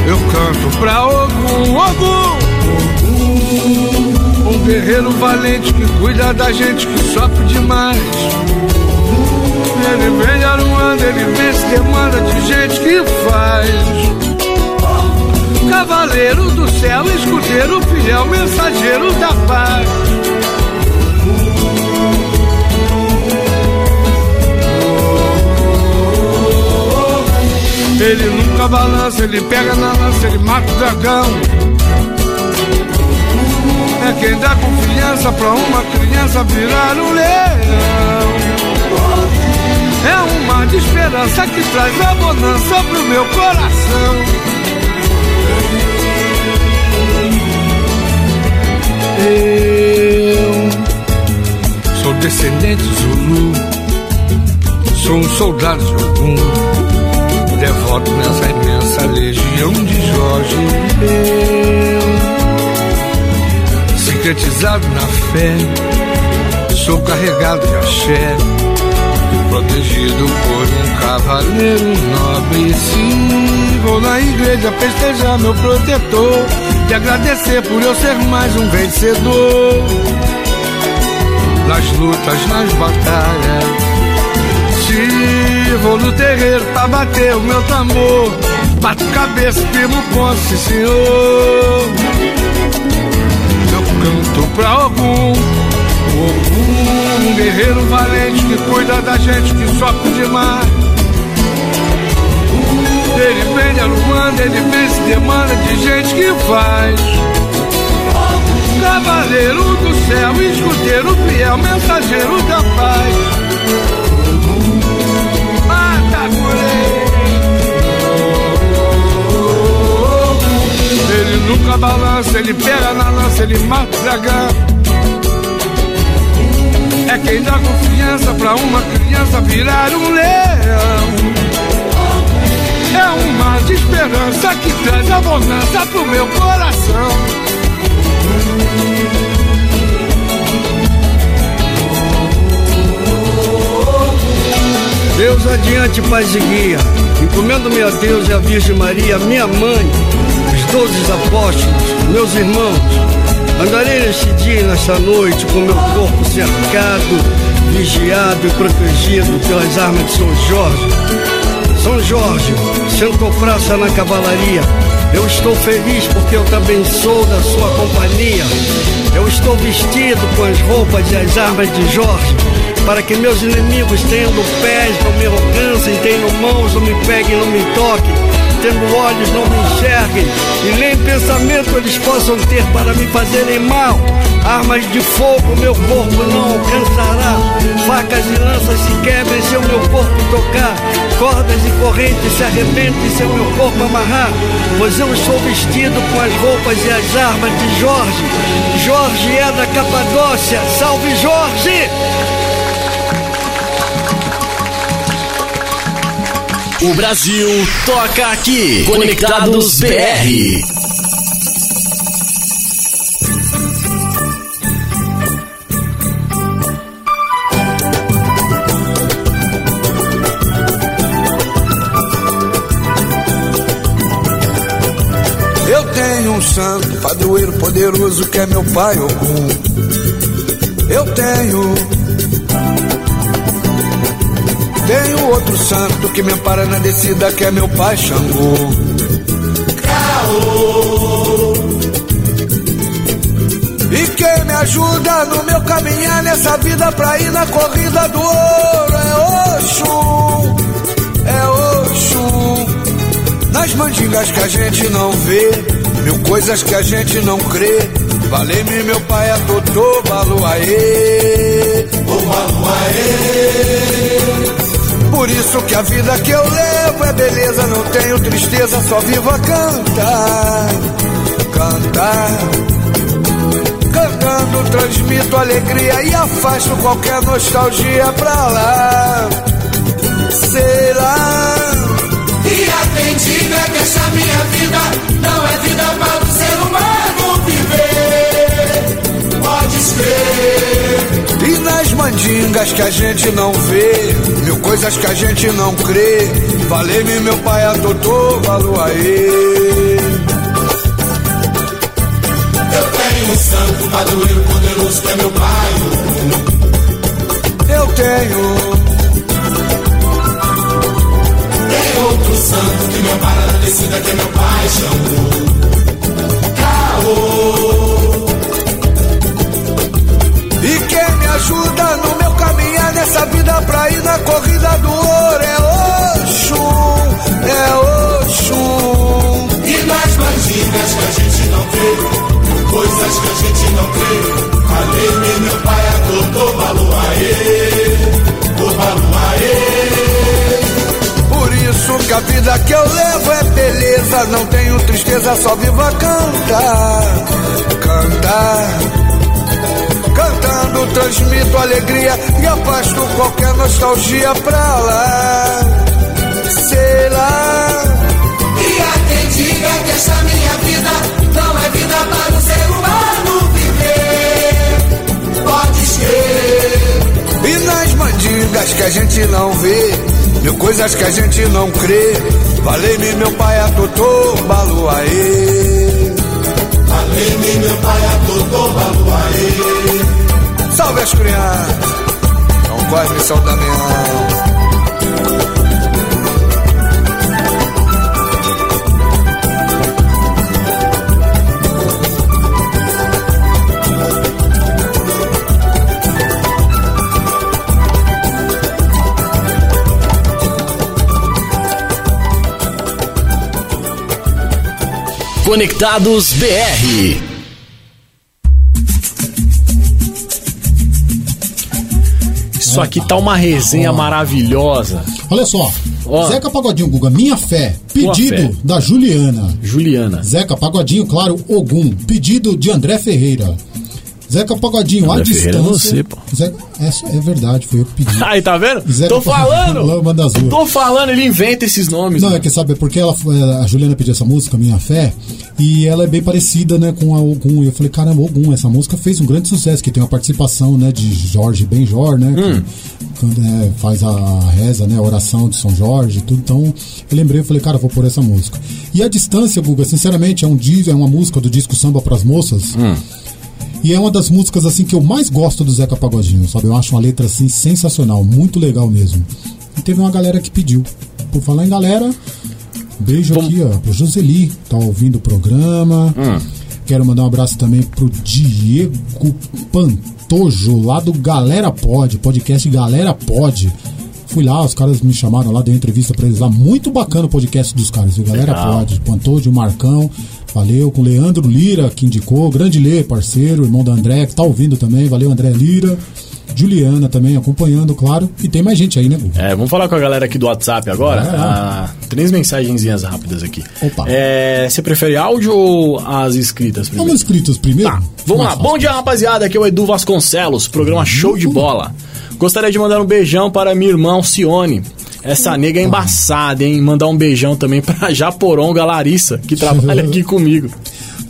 Eu canto pra Ogum, Ogum, um guerreiro valente que cuida da gente que sofre demais. Ele vem aruando, ele vence demanda de gente que faz. Cavaleiro do céu, escudeiro fiel, mensageiro da paz. Ele nunca balança, ele pega na lança, ele mata o dragão. Quem dá confiança pra uma criança virar um leão. É um mar de esperança que traz a bonança pro meu coração. Eu sou descendente Zulu, sou um soldado de algum, devoto nessa imensa legião de Jorge. Eu, sincretizado na fé, sou carregado de axé, protegido por um cavaleiro nobre. Sim, vou na igreja festejar meu protetor e agradecer por eu ser mais um vencedor. Nas lutas, nas batalhas, se vou no terreiro pra bater o meu tambor, bato cabeça, ponto, sim senhor. Canto pra algum, algum guerreiro valente que cuida da gente que sofre demais. Ele vem aluando, ele vence demanda de gente que faz. Cavaleiro do céu, escudeiro fiel, mensageiro da paz. Nunca balança, ele pega na lança, ele mata o dragão. É quem dá confiança pra uma criança virar um leão. É um mar de esperança que traz a bonança pro meu coração. Deus adiante, paz e guia, encomendo-me a Deus e a Virgem Maria, minha mãe, os doze apóstolos, meus irmãos. Andarei neste dia e nesta noite com meu corpo cercado, vigiado e protegido pelas armas de São Jorge. São Jorge, sentou praça na cavalaria. Eu estou feliz porque eu também sou da sua companhia. Eu estou vestido com as roupas e as armas de Jorge, para que meus inimigos, tendo pés, não me alcancem, tendo mãos, não me peguem, não me toquem, tendo olhos, não me enxerguem, e nem pensamento eles possam ter para me fazerem mal. Armas de fogo meu corpo não alcançará, facas e lanças se quebrem se o meu corpo tocar, cordas e correntes se arrebentem se o meu corpo amarrar, pois eu estou vestido com as roupas e as armas de Jorge. Jorge é da Capadócia, salve Jorge! O Brasil toca aqui. Conectados BR. Eu tenho um santo, padroeiro poderoso que é meu pai Ogum. Eu tenho. Tenho outro santo que me ampara na descida que é meu pai Xangô. E quem me ajuda no meu caminhar nessa vida pra ir na corrida do ouro é Oxum, é Oxum. Nas mandingas que a gente não vê, mil coisas que a gente não crê. Valei-me meu pai é Totô, Baluaê, ô Baluaê. Por isso que a vida que eu levo é beleza, não tenho tristeza, só vivo a cantar, cantar. Cantando transmito alegria e afasto qualquer nostalgia pra lá. Sei lá. E a quem diga que essa minha vida não é mandingas que a gente não vê, mil coisas que a gente não crê. Valei-me meu pai a Totô, Baluaê. Eu tenho um santo padroeiro poderoso que é meu pai. Eu tenho. Tem outro santo que me ampara na descida que é meu pai Xangô. Caô. Ajuda no meu caminhar nessa vida pra ir na corrida do ouro é Oxum, é Oxum. E nas mandingas que a gente não vê, coisas que a gente não crê. Falei-me meu pai a Totô, Baluaê, ô Baluaê. Por isso que a vida que eu levo é beleza, não tenho tristeza, só vivo a cantar, cantar. Cantando transmito alegria e afasto qualquer nostalgia pra lá. Sei lá. E a quem diga que essa minha vida não é vida para o ser humano viver. Podes crer. E nas mandingas que a gente não vê, mil coisas que a gente não crê. Valei-me meu pai a Totô, Baluaê. Falei-me meu pai a Totô, Baluaê. As crianças, não corre missão Damião. Conectados BR. Isso aqui tá uma resenha maravilhosa. Olha só, Ó. Zeca Pagodinho, Guga, Minha Fé. Pedido Fé. da Juliana. Juliana. Zeca Pagodinho, claro, Ogum. Pedido de André Ferreira. Zeca Pagodinho, André à Ferreira é distância. você, pô. Zeca, é, é verdade, foi eu que pedi. Aí, tá vendo? Zeca Tô falando! Lama das Ruas. Tô falando, ele inventa esses nomes. Não, né? é que sabe, porque ela, foi- a Juliana pediu essa música, Minha Fé, e ela é bem parecida, né, com a Ogum. E eu falei, caramba, Ogum, essa música fez um grande sucesso, que tem uma participação, né, de Jorge Benjor, né, Hum. que quando, é, faz a reza, né, a oração de São Jorge e tudo. Então, eu lembrei, eu falei, cara, vou pôr essa música. E a distância, Guga, sinceramente, é um disco, é uma música do disco Samba pras Moças. Hum. E é uma das músicas assim que eu mais gosto do Zeca Pagodinho, sabe? Eu acho uma letra assim sensacional, muito legal mesmo. E teve uma galera que pediu. Por falar em galera, beijo aqui, ó, pro Joseli, tá ouvindo o programa. Quero mandar um abraço também pro Diego Pantojo, lá do Galera Pod, podcast Galera Pod. Fui lá, os caras me chamaram lá, dei uma entrevista pra eles lá. Muito bacana o podcast dos caras, o Galera Legal. Pod. Pantojo, Marcão, valeu. Com o Leandro Lira, que indicou. Grande Lê, parceiro, irmão da André, que tá ouvindo também. Valeu, André Lira. Juliana também acompanhando, claro. E tem mais gente aí, né, Gugu? É, vamos falar com a galera aqui do WhatsApp agora. Vai lá. Ah, três mensagenzinhas rápidas aqui. Opa. É, você prefere áudio ou as escritas primeiro? Vamos inscritos primeiro? Tá, vamos lá. Bom dia, rapaziada. Aqui é o Edu Vasconcelos, programa Show de Bola. Gostaria de mandar um beijão para minha irmã Alcione. Essa nega é embaçada, hein? Mandar um beijão também pra Japoronga Larissa, que trabalha aqui comigo.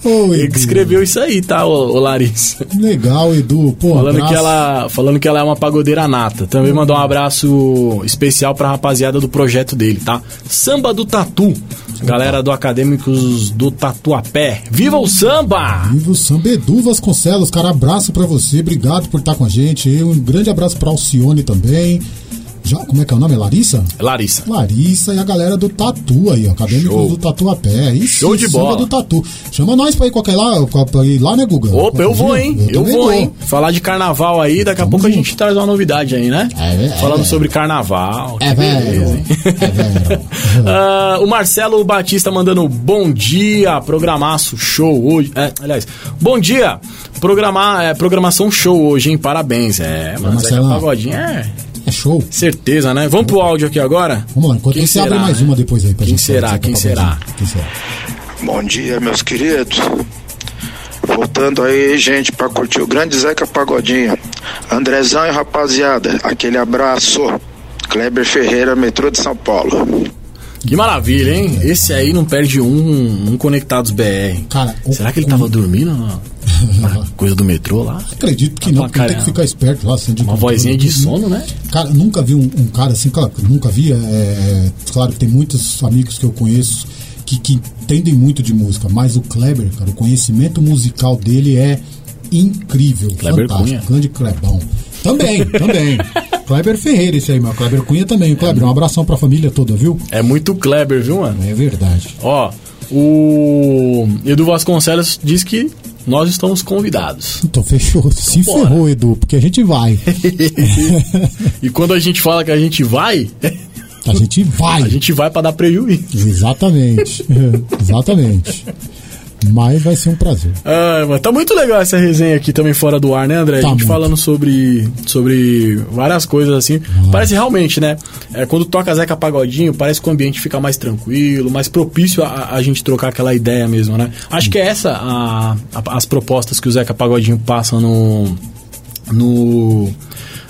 Ô, Ele escreveu isso aí, tá, ô, ô Larissa? Legal, Edu. Pô, Falando abraço. que, ela, falando que ela é uma pagodeira nata. Também mandou um abraço especial pra rapaziada do projeto dele, tá? Samba do Tatu. Galera do Acadêmicos do Tatuapé. Viva o samba! Viva o Samba Edu Vasconcelos, cara, abraço pra você, obrigado por estar com a gente. Um grande abraço pra Alcione também. Já, como é que é o nome? É Larissa? Larissa. Larissa e a galera do Tatu aí, ó. Acadêmicos Show. do Tatuapé. Aí Show de bola. do Tatu. Chama nós pra ir qualquer lá, pra ir lá, né, Guga? Opa, eu vou, hein? Eu, também vou, hein? Falar de carnaval aí, daqui a Tamo pouco a junto. gente traz uma novidade aí, né? É, é, Falando é. sobre carnaval. É velho. É velho. Ah, o Marcelo Batista mandando bom dia, programaço show hoje. É, aliás, bom dia, programar, é, programação show hoje, hein? Parabéns. É, mas é pagodinho é É show. certeza, né? Vamos pro áudio aqui agora? Vamos lá, enquanto Quem isso, você abre será, mais né? uma depois aí pra Quem gente. será? Quem será? bom. Quem será? Bom dia, meus queridos. Voltando aí, gente, pra curtir o grande Zeca Pagodinho. Andrezão e rapaziada, aquele abraço. Kleber Ferreira, metrô de São Paulo. Que maravilha, hein? Esse aí não perde um, um Conectados BR. Cara, Será que ele tava dormindo na, na coisa do metrô lá? Acredito que Tá não, porque tem que ficar esperto lá. Assim, de Uma vozinha de sono, né? Cara, nunca vi um, um cara assim, claro, nunca vi. É, é, claro que tem muitos amigos que eu conheço que, que entendem muito de música, mas o Kleber, cara, o conhecimento musical dele é incrível. Kleber fantástico. Cunha. Grande Clebão. Também, também. Kleber Ferreira, esse aí, meu. Kleber Cunha também. Kleber, um abração pra família toda, viu? É muito Kleber, viu, mano? É verdade. Ó, o Edu Vasconcelos diz que nós estamos convidados. Então fechou. Se Vambora. ferrou, Edu, porque a gente vai. e quando a gente fala que a gente vai, A gente vai. a gente vai pra dar prejuízo. Exatamente. Exatamente. Mas vai ser um prazer. Ah, mas tá muito legal essa resenha aqui também fora do ar, né, André? Tá a gente muito. falando sobre, sobre várias coisas assim. Parece realmente, né? É, quando toca Zeca Pagodinho, parece que o ambiente fica mais tranquilo, mais propício a, a gente trocar aquela ideia mesmo, né? Acho que é essa a, a- as propostas que o Zeca Pagodinho passa no. no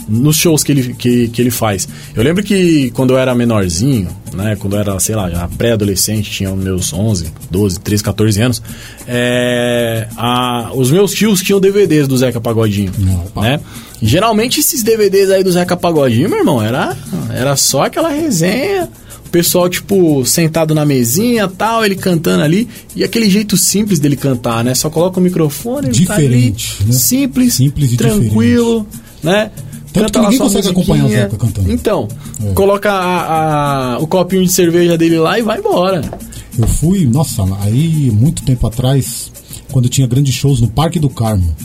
nos shows que ele, que, que ele faz. Eu lembro que quando eu era menorzinho, né, quando eu era, sei lá, já pré-adolescente, tinha meus 11, 12, 13, 14 anos, é, a- os meus tios tinham DVDs do Zeca Pagodinho, Não, né? Geralmente esses DVDs aí do Zeca Pagodinho, meu irmão, era, era só aquela resenha, o pessoal, tipo, sentado na mesinha tal, ele cantando ali, e aquele jeito simples dele cantar, né? Só coloca o microfone, ele tá ali, Diferente, né? simples, Simples tranquilo, né? Tanto que ninguém consegue acompanhar o. Zeca cantando. Então, É. coloca a- a- o copinho de cerveja dele lá e vai embora. Eu fui, nossa, aí muito tempo atrás, quando tinha grandes shows no Parque do Carmo.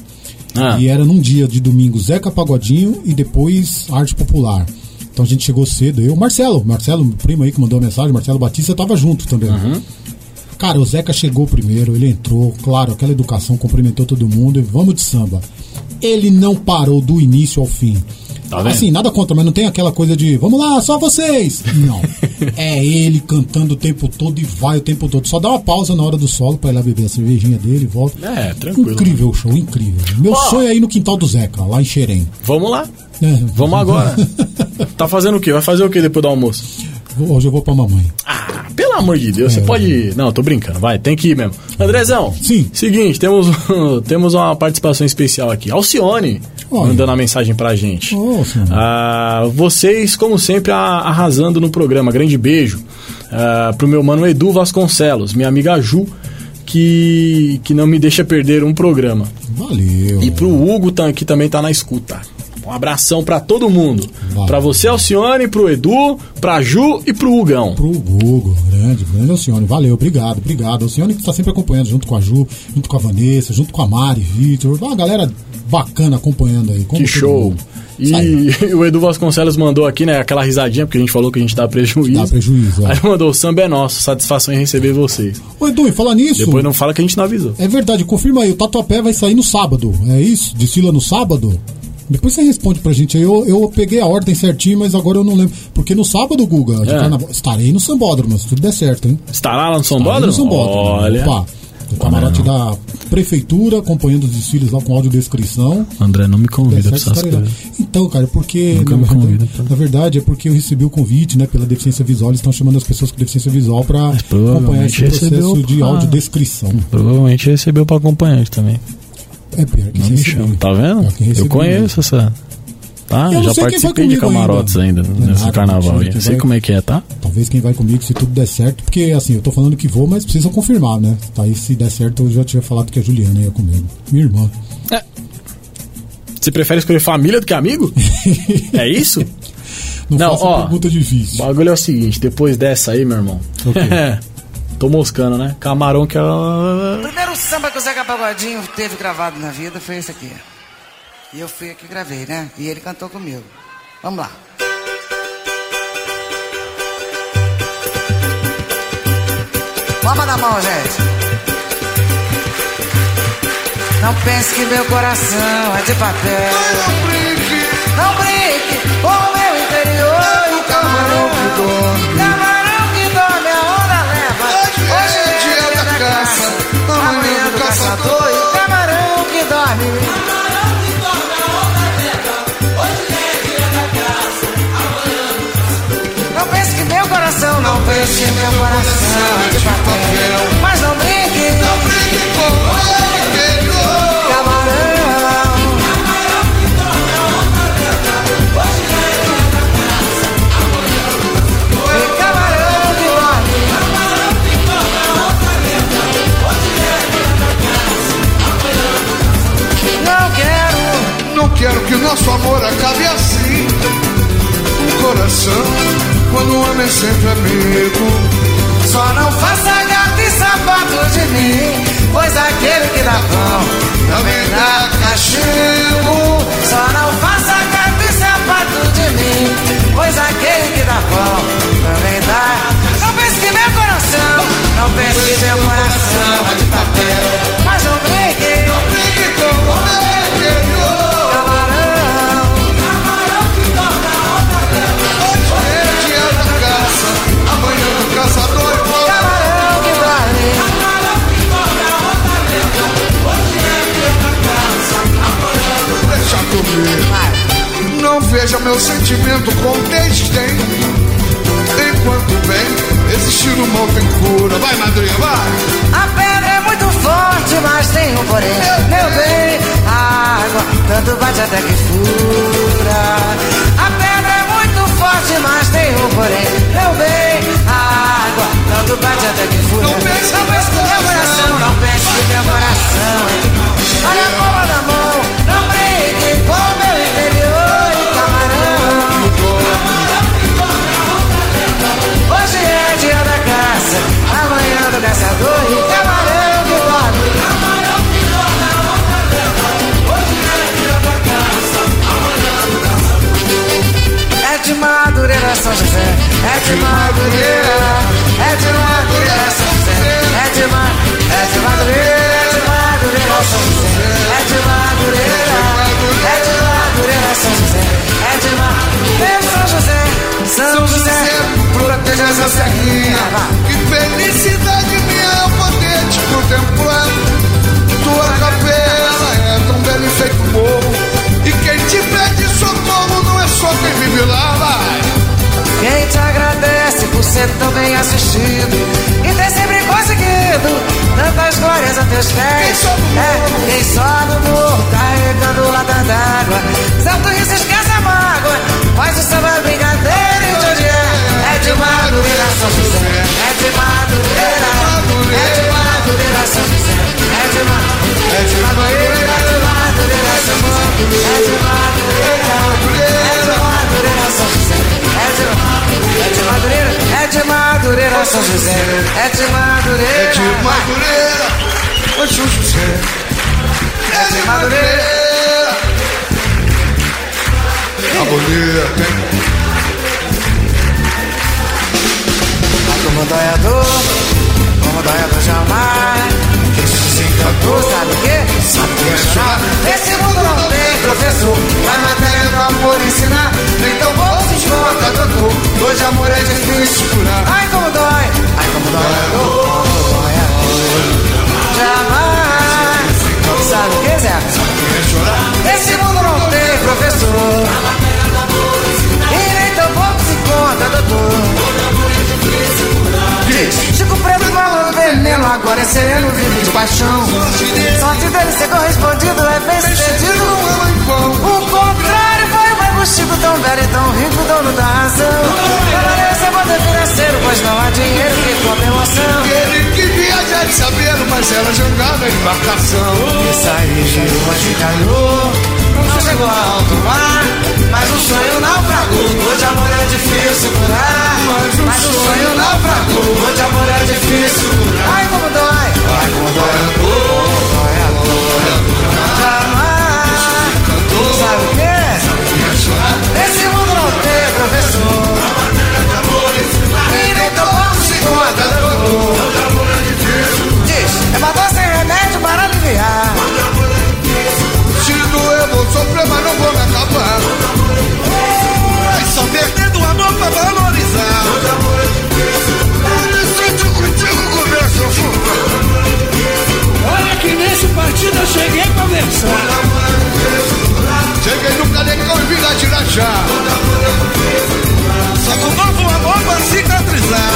Ah. E era num dia de domingo Zeca Pagodinho e depois Arte Popular. Então a gente chegou cedo, eu, Marcelo, Marcelo, meu primo aí que mandou a mensagem, Marcelo Batista tava junto também. Uhum. Cara, o Zeca chegou primeiro, ele entrou, claro, aquela educação, cumprimentou todo mundo e vamos de samba. Ele não parou do início ao fim. Tá vendo? assim, nada contra, mas não tem aquela coisa de vamos lá, só vocês. Não. é ele cantando o tempo todo e vai o tempo todo. Só dá uma pausa na hora do solo pra ir lá beber a cervejinha dele e volta. É, tranquilo. Incrível o show, incrível. Meu sonho é ir no quintal do Zeca, lá em Xerém. Vamos lá. É. Vamos agora. tá fazendo o quê? Vai fazer o quê depois do almoço? Hoje eu vou pra mamãe. Ah, pelo amor de Deus, você É. pode ir. Não, tô brincando, vai, tem que ir mesmo. Andrezão, Sim. seguinte, temos, temos uma participação especial aqui. Alcione Olha. mandando a mensagem pra gente. Alcione. Ah, vocês, como sempre, arrasando no programa. Grande beijo ah, pro meu mano Edu Vasconcelos, minha amiga Ju, que, que não me deixa perder um programa. Valeu. E pro Hugo, que também tá na escuta. Um abração pra todo mundo. Pra você, Alcione, pro Edu, pra Ju e pro Hugão. Pro Google, grande, grande Alcione. Valeu, obrigado, obrigado. Alcione que está sempre acompanhando, junto com a Ju, junto com a Vanessa, junto com a Mari, Vitor. Uma galera bacana acompanhando aí. Que show. mundo. E o Edu Vasconcelos mandou aqui, né, aquela risadinha, porque a gente falou que a gente dá prejuízo. Dá prejuízo, é. Aí mandou, o samba é nosso, satisfação em receber vocês. Ô Edu, e falar nisso. Depois não fala que a gente não avisou. É verdade, confirma aí, o Tatuapé vai sair no sábado, é isso? Desfila no sábado? Depois você responde pra gente aí. Eu, eu peguei a ordem certinho, mas agora eu não lembro. Porque no sábado, Guga, É. carnaval, estarei no Sambódromo, se tudo der certo, hein? Estará lá no São Estarei Bódromo? no Sambódromo. Olha. Opa, o camarote da prefeitura, acompanhando os desfiles lá com audiodescrição. André, não me convida certo, estarei lá. Então, cara, porque. Nunca Na me convida, tá? na verdade, é porque eu recebi o convite, né, pela deficiência visual. Eles estão chamando as pessoas com deficiência visual pra acompanhar esse provavelmente recebeu processo de pra- audiodescrição. Provavelmente recebeu pra acompanhante também. É pior que Não me recebeu. chama, tá vendo? Eu conheço essa. Tá? Eu Já sei participei de camarotes ainda, ainda. nesse Nada, carnaval Sei vai- como é que é, tá? Talvez quem vai comigo, se tudo der certo, porque assim, eu tô falando que vou, mas precisa confirmar, né? Tá aí, se der certo, eu já tinha falado que a Juliana ia comigo. Minha irmã. Você prefere escolher família do que amigo? é isso? Não, Não, ó. pergunta O difícil. bagulho é o seguinte, depois dessa aí, meu irmão. O quê? Tô moscando, né? Camarão que é. O primeiro samba que o Zeca Pagodinho teve gravado na vida foi esse aqui. E eu fui aqui e gravei, né? E ele cantou comigo. Vamos lá. Palma da mão, gente. Não pense que meu coração é de papel. Não brinque, não brinque o meu interior. O camarão que dorme. Camarão que dorme. Não pense que meu coração, não pense que meu coração é de papel. Mas não brinque, não brinque com o. Camarão. Quero, que o nosso amor acabe assim. Um coração, quando o homem é sempre amigo. só não faça gato e sapato de mim. Pois aquele que dá pão também dá cachimbo. Só não faça gato e sapato de mim. Pois aquele que dá pão também dá. Não pense que meu coração, não pense que meu coração é de papel. Mas não brinque, não brinque com o meu sentimento com desdém. Enquanto bem, existir o mal tem cura. Vai, madrinha, vai! A pedra é muito forte, mas tem um porém. Meu bem, a água tanto bate até que fura. A pedra é muito forte, mas tem um porém. Meu bem, a água tanto bate até que fura. Não que meu coração, não pense que meu coração. Olha a palma da mão, Madureira, São José. É de Madureira, é de Madureira, São José. É de, é de Madureira, é de Madureira, São José. É de Madureira, é de Madureira, São José. É de Madureira, São José. São José, proteja é essa serrinha. Ah, que felicidade minha poder te contemplar. Tua capela é tão bela e feito morro. E quem te pede socorro não é só quem vive lá, vai. Quem te agradece por ser tão bem assistido e ter sempre conseguido tantas glórias a teus pés. É, quem só no morro carregando lata d'água. Santo isso esquece a mágoa, faz o samba brincadeira e de hoje é. É de Madureira São José, é de Madureira, é de Madureira São José, é de Madureira, é de Madureira, é de Madureira São José, é de Madureira, é de Madureira São José, é de é de Madureira, é de Madureira, São José, é de Madureira, É de Madureira, São José. É de Madureira. A bonita, hein? Como doiador, como doiador jamais. Se encantou, sabe o? Sabe que é chorar? Esse mundo não tem professor, a matéria do amor ensinar. Nem tão doutor. Hoje amor é difícil curar. Ai, como dói, ai, como doiador, como doiador. Jamais. Sabe o que, Zé? Esse mundo não tem professor. E nem bom se conta, doutor. Diz. Chico Preto falou veneno, agora é sereno, vive de paixão. Sorte dele ser correspondido é bem sucedido. O contrário foi o mais Chico tão velho e tão rico, dono da razão. Permanece poder financeiro, pois não há dinheiro que compre emoção. Ele que viaja de saber, mas ela jogava em embarcação. Isso aí, mas calhou. Não chegou a alto mar, mas o sonho naufragou. Hoje amor é difícil curar, mas o sonho naufragou. Hoje amor é difícil curar. Ai, como dói, ai, como dói professor. E se dor. Diz, é remédio para aliviar. Se doer, vou sofrer, mas não vou me acabar. Só perdendo o amor pra valorizar. Decide contigo, começa. Olha que nesse partido eu cheguei pra versar. No canecão e vim tirar chá. Só com novo amor pra cicatrizar.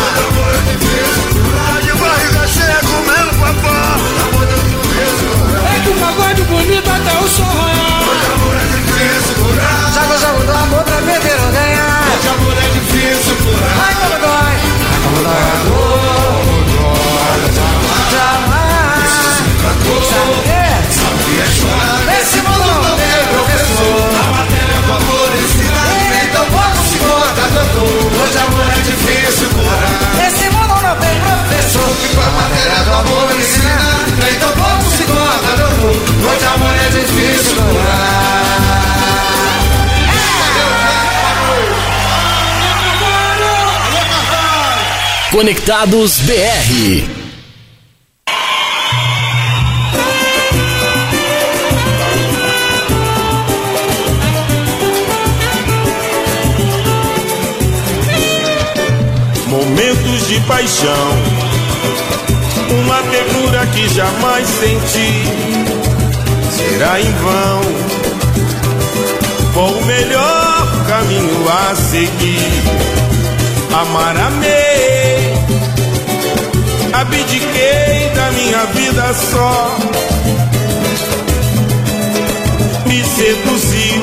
De barriga cheia comendo papá. É que o pagode bonito até o sol royal. Joga o jogo do amor pra perder ou ganhar. Hoje amor é difícil curar. Ai, como dói, ai, como dói a. Jamais, sabe amor ensina, nem tão pouco se conta, doutor. Hoje amor é difícil curar. Conectados BR. Momentos de paixão, uma ternura que jamais senti. Será em vão, qual o melhor caminho a seguir? Amar, amei, abdiquei da minha vida só. Me seduziu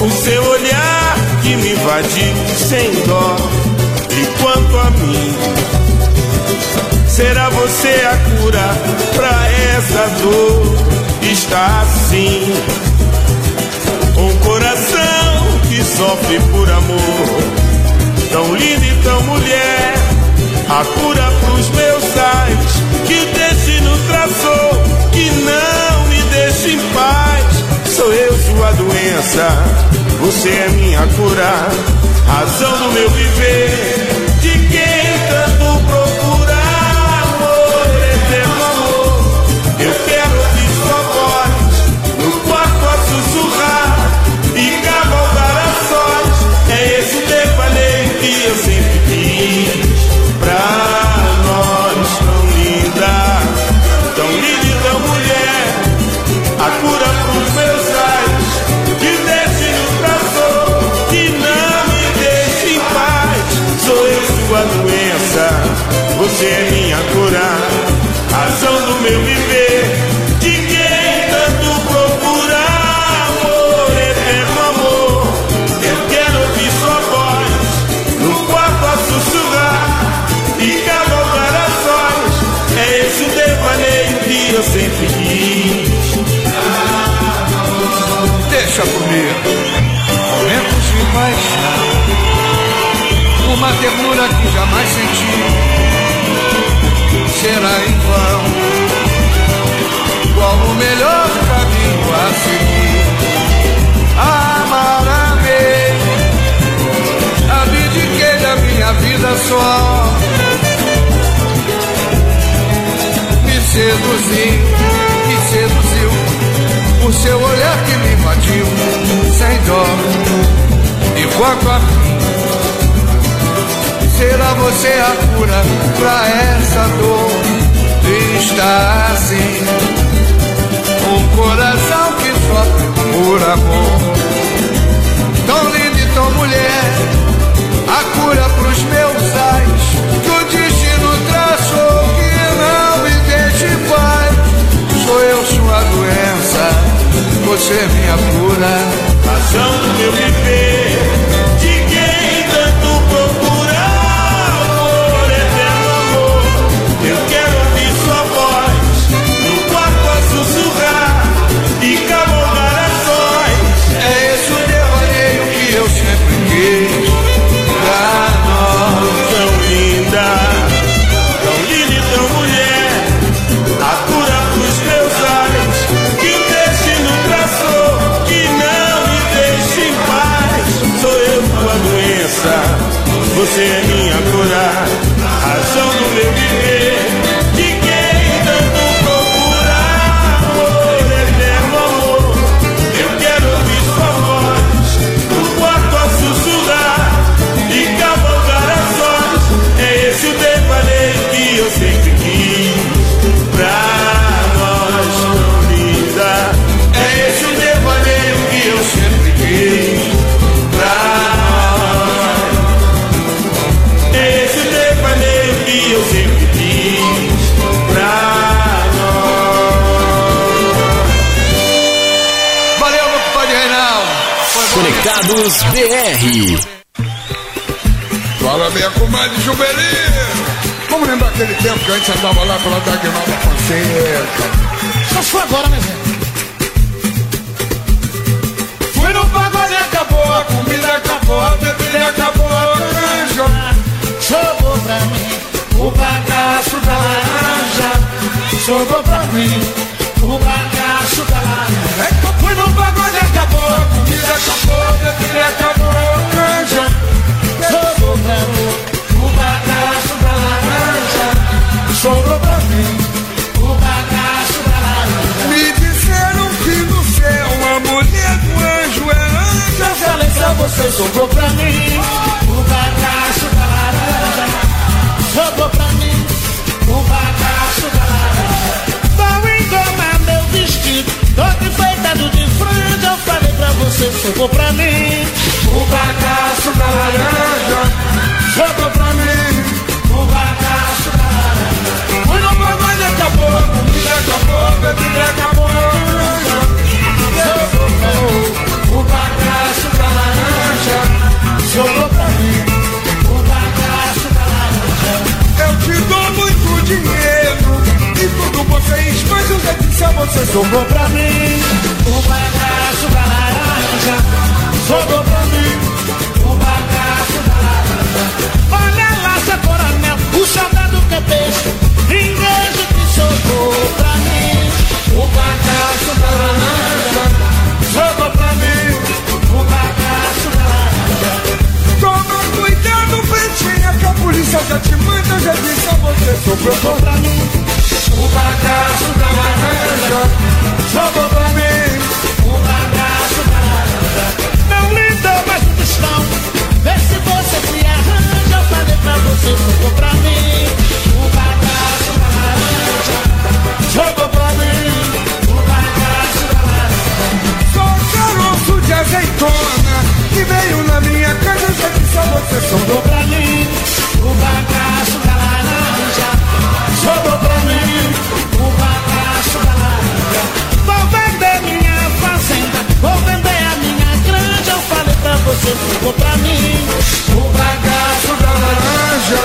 o seu olhar que me invadiu sem dó. E quanto a mim, será você a cura pra essa dor? Está assim, um coração que sofre por amor, tão lindo e tão mulher, a cura pros meus ais, que destino traçou, que não me deixa em paz. Sou eu sua doença, você é minha cura, razão do meu viver. Ternura que jamais senti será em vão. Qual o melhor caminho a seguir? Amar, amei, abdiquei da minha vida só. Me seduzi, me seduziu o seu olhar que me invadiu sem dó e foco a. Será você a cura pra essa dor estar assim? Um coração que sofre por amor, tão lindo e tão mulher, a cura pros meus ais que o destino traçou que não me deixe paz. Sou eu sua doença, você é minha cura. Razão do meu viver, pretinha, que a polícia já te manda, já disse a você sobrou Sobrou pra mim o bagaço da laranja. Sobrou pra mim. O bagaço da laranja Não lhe dou mais um tostão Vê se você se arranja Eu falei pra você, jogou pra disse a você sobrou pra mim. O bagaço da laranja. Jogou pra mim. O bagaço da laranja. Vou vender minha fazenda. Vou vender a minha granja. Eu falei pra você, jogou pra mim. O bagaço da laranja.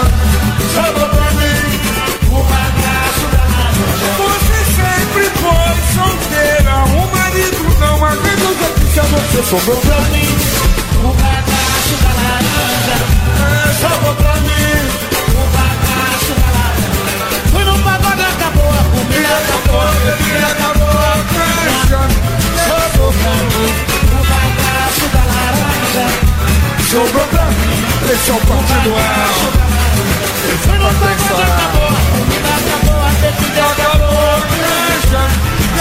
Jogou pra mim. O bagaço da laranja. Você sempre foi solteira, o marido não aguenta, eu disse a você sobrou pra mim. O bagaço sobrou pra mim. O bagaço da laranja. Fui no pagode, acabou a comida, acabou a bebida, acabou a cancha. Sobrou pra mim. O bagaço da laranja sobrou pra mim. Esse é o partido A. Fui no pagode, acabou a comida, acabou a bebida, acabou a cancha.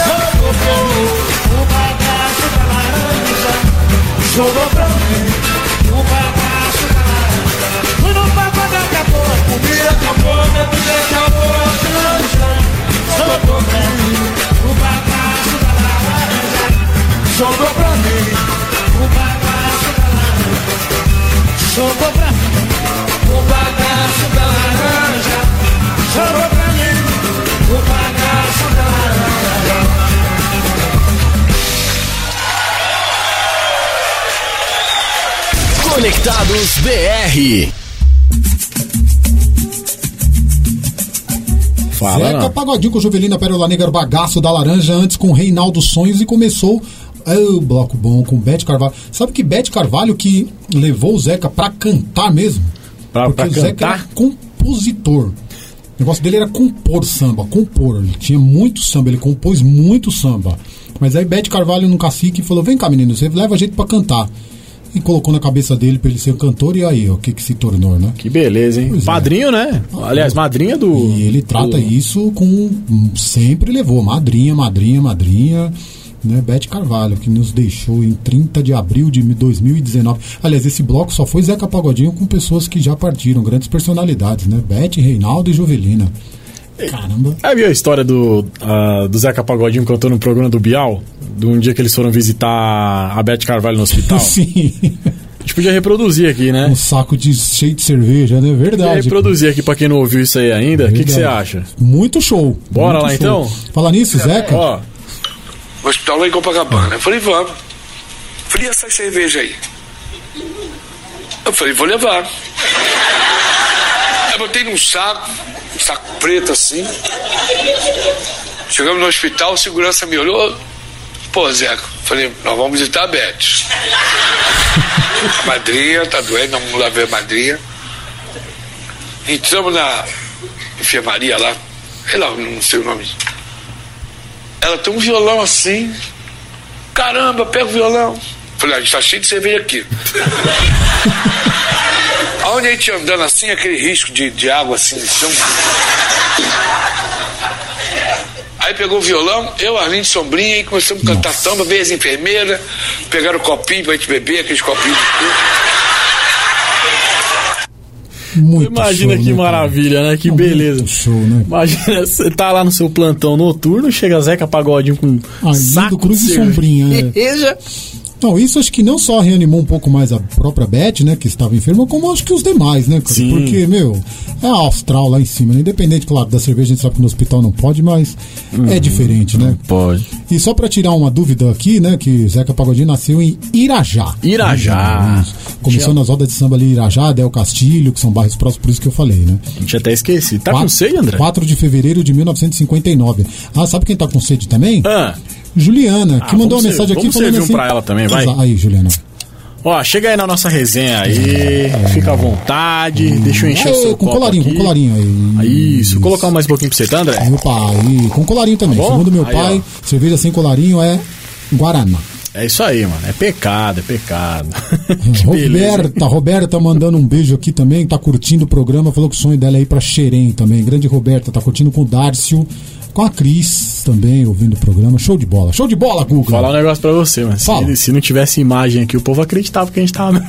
Sobrou pra mim. O bagaço da laranja sobrou pra mim. O bagaço acabou a comida, acabou a bebida, acabou a cancha. Sobrou pra mim. O bagaço da laranja sobrou pra mim. O bagaço da laranja sobrou pra mim. O bagaço da laranja sobrou pra mim. O bagaço da laranja. Conectados BR. Fala, Zeca não. Pagodinho com Juvelina Pérola Negra, bagaço da laranja, antes com Reinaldo Sonhos e começou é, o bloco bom com Bete Carvalho. Sabe que Bete Carvalho que levou o Zeca pra cantar mesmo? Pra, Porque pra o Zeca cantar? era compositor. O negócio dele era compor samba, compor. Ele tinha muito samba, ele compôs muito samba. Mas aí Bete Carvalho num cacique falou: Vem cá, menino, você leva a gente pra cantar. E colocou na cabeça dele pra ele ser um cantor, e aí, ó, o que que se tornou, né? Que beleza, hein? Pois é. Padrinho, né? Aliás, madrinha do. E ele trata do- isso com. Sempre levou. Madrinha, madrinha, madrinha. Né? Bete Carvalho, que nos deixou em 30 de abril de 2019. Aliás, esse bloco só foi Zeca Pagodinho com pessoas que já partiram, grandes personalidades, né? Bete, Reinaldo e Juvelina. Caramba. Aí viu a história do, ah, do Zeca Pagodinho contando no programa do Bial? De um dia que eles foram visitar a Beth Carvalho no hospital? Sim. A gente podia reproduzir aqui, né? Um saco de, cheio de cerveja, né? Podia Verdade. reproduzir aqui pra quem não ouviu isso aí ainda. O que que você acha? Muito show. Bora muito lá, show. então? Fala nisso, Zeca. Ó, O hospital lá em Copacabana. Eu falei, vamos. E essa cerveja aí? Eu falei, vou levar. Botei num saco, um saco preto assim. Chegamos no hospital, o segurança me olhou. Pô, Zeca, falei, nós vamos visitar a Beth. madrinha, tá doendo, vamos lá ver a madrinha. Entramos na enfermaria lá, sei lá, não sei o nome. Ela tem um violão assim. Caramba, pega o violão. Falei, a gente tá cheio de cerveja aqui. Aonde a gente andando assim, aquele risco de, de água assim no chão. Aí pegou o violão, eu, Arlindo Sombrinha, e começamos a cantar samba, veio as enfermeiras, pegaram o copinho pra gente beber, aqueles copinhos de tudo. Muito imagina show, que né, cara? maravilha, né? Que beleza. Show, né? Imagina, você tá lá no seu plantão noturno, chega Zeca Pagodinho com Arlindo saco Cruz de e Sombrinha, é. Não, isso acho que não só reanimou um pouco mais a própria Beth, né, que estava enferma, como acho que os demais, né, cara? Sim. Porque, meu, é a astral lá em cima, né? Independente, claro, da cerveja, a gente sabe que no hospital não pode, mas é diferente, né? Pode. E só pra tirar uma dúvida aqui, né, que Zeca Pagodinho nasceu em Irajá. Irajá. Isso. Começou nas rodas de samba ali Irajá, Del Castilho, que são bairros próximos, por isso que eu falei, né? A gente até esqueci. Tá com sede, André? 4 de fevereiro de 1959. Ah, sabe quem tá com sede também? Ah, Juliana, que Ah, mandou uma ser- mensagem aqui falando um assim. pra ela também, vai. Aí, Juliana. ó, chega aí na nossa resenha aí, fica à vontade, deixa eu encher o É, seu com copo colarinho, aqui. com colarinho aí. Isso, Isso. colocar mais um pouquinho pra você, tá, André? Meu pai, com colarinho também. Tá? Segundo meu Aí, pai, ó. cerveja sem colarinho é Guaraná. É isso aí, mano. É pecado, é pecado. Roberta, Roberta mandando um beijo aqui também, tá curtindo o programa, falou que o sonho dela é ir pra Xerém também. Grande Roberta, tá curtindo com o Dárcio, com a Cris também, ouvindo o programa. Show de bola, show de bola, Guga. Vou falar um negócio pra você, mano. Fala. Se, se não tivesse imagem aqui, o povo acreditava que a gente tava.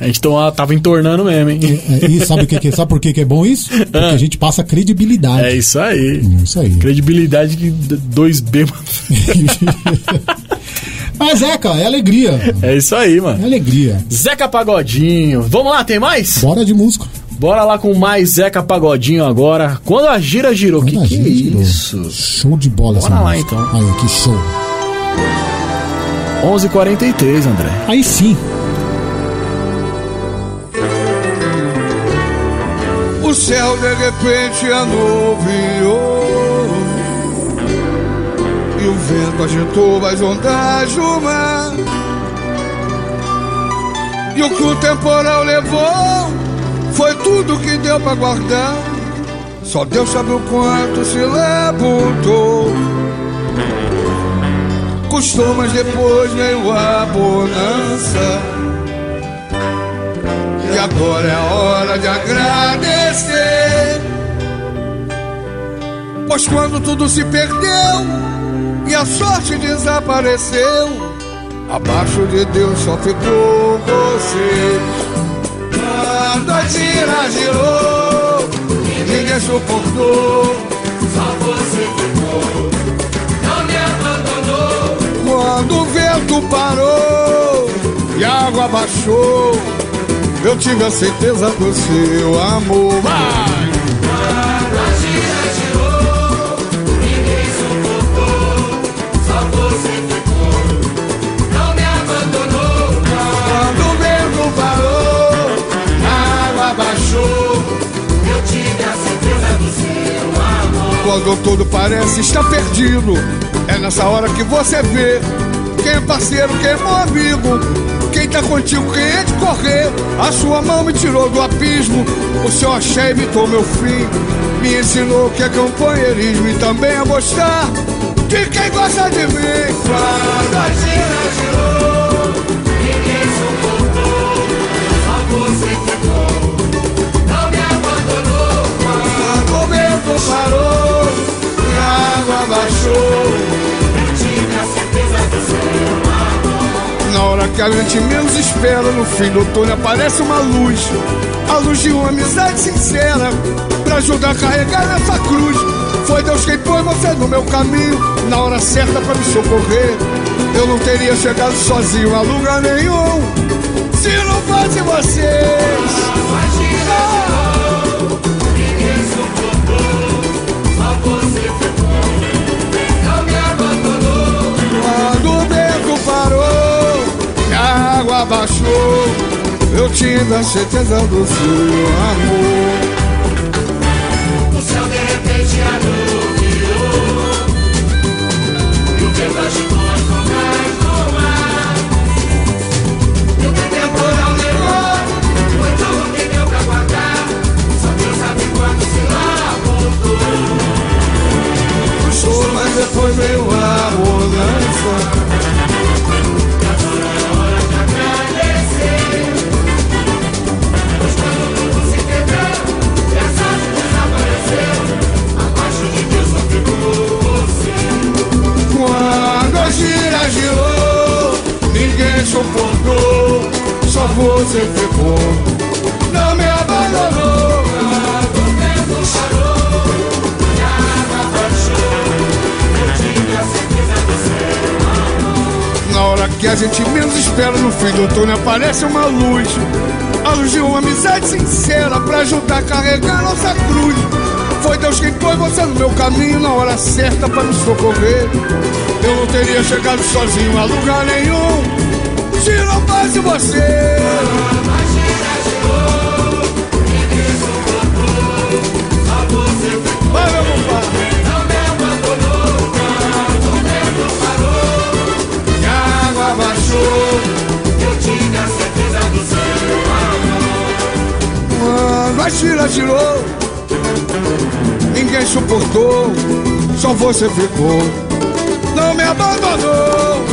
a gente tava, entornando mesmo, hein? É, e sabe o que, que sabe por que, que é bom isso? Porque a gente passa credibilidade. É isso aí. Isso aí. Credibilidade que d- dois bêbados. Mas é, cara, é alegria. É isso aí, mano. É alegria. Zeca Pagodinho. Vamos lá, tem mais? Bora de música. Bora lá com mais Zeca Pagodinho agora. Quando a gira girou. Que Quando que é gira girou. isso? Show de bola Bora essa lá, música. então. Aí, que show. 11h43, André. Aí sim. O céu de repente anuviou E o vento agitou as ondas do mar. E o que o temporal levou foi tudo que deu pra guardar. Só Deus sabe o quanto se levantou. Custou, mas depois veio a bonança. E agora é a hora de agradecer. Pois quando tudo se perdeu e a sorte desapareceu, abaixo de Deus só ficou você. Quando a tira girou, ninguém suportou, só você ficou. Não me abandonou. Quando o vento parou e a água baixou, eu tive a certeza do seu amor. Vai! Quando tudo parece estar perdido, é nessa hora que você vê quem é parceiro, quem é meu amigo, quem tá contigo, quem é de correr. A sua mão me tirou do abismo, o seu axé imitou meu fim, me ensinou que é companheirismo e também a gostar de quem gosta de mim. Quando a gira girou, o vento parou, e a água baixou. Eu a certeza do seu amor. Na hora que a gente menos espera, no fim do túnel aparece uma luz. A luz de uma amizade sincera, pra ajudar a carregar essa cruz. Foi Deus quem pôs você no meu caminho, na hora certa pra me socorrer. Eu não teria chegado sozinho a lugar nenhum, se não fosse vocês. Baixou, eu tive a certeza do seu amor. O céu de repente anuviou E o vento agitou você Quando a gira girou, ninguém suportou, só você ficou. Não me abandonou. Que a gente menos espera, no fim do túnel aparece uma luz. A luz de uma amizade sincera pra ajudar a carregar nossa cruz. Foi Deus quem pôs você no meu caminho na hora certa pra me socorrer. Eu não teria chegado sozinho a lugar nenhum se não fosse você. Vai, meu compadre. Eu tive a certeza do seu amor Quando a tira tirou, ninguém suportou, só você ficou. Não me abandonou.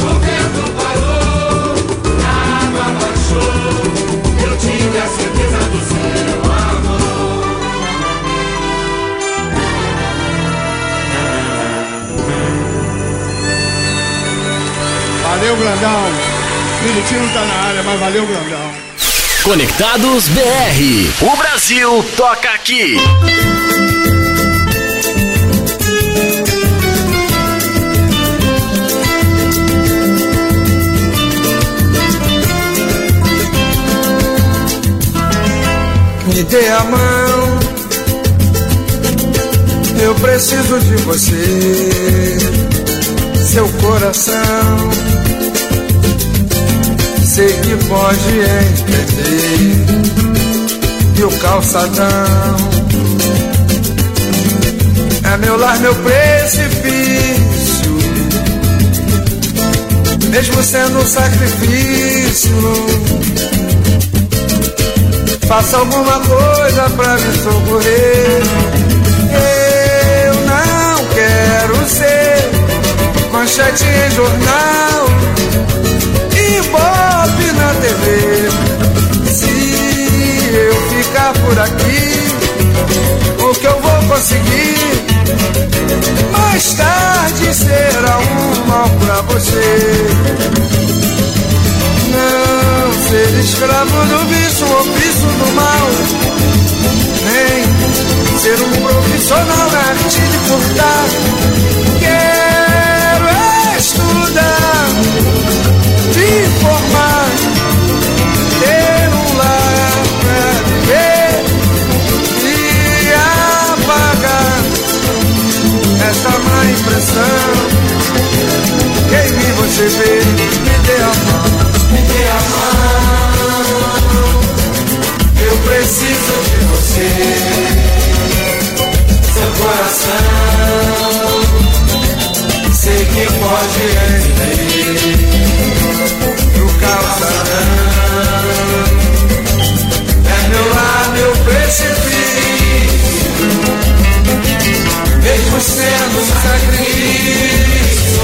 Quando Valeu, grandão. Minutinho não tá na área, mas valeu, grandão. Conectados BR. O Brasil toca aqui. Me dê a mão, eu preciso de você, seu coração. Sei que pode entender, e o calçadão é meu lar, meu precipício. mesmo sendo um sacrifício. Faça alguma coisa pra me socorrer. Eu não quero ser manchete em jornal e bob na Se eu ficar por aqui, o que eu vou conseguir? Mais tarde será um mal pra você. Não ser escravo do vício ou vício do mal. Nem ser um profissional na arte de furtar. Quero estudar, me formar, impressão. Quem me você vê, me dê a mão, me dê a mão. Eu preciso de você, seu coração. Sei que pode entender mesmo sendo sacrifício.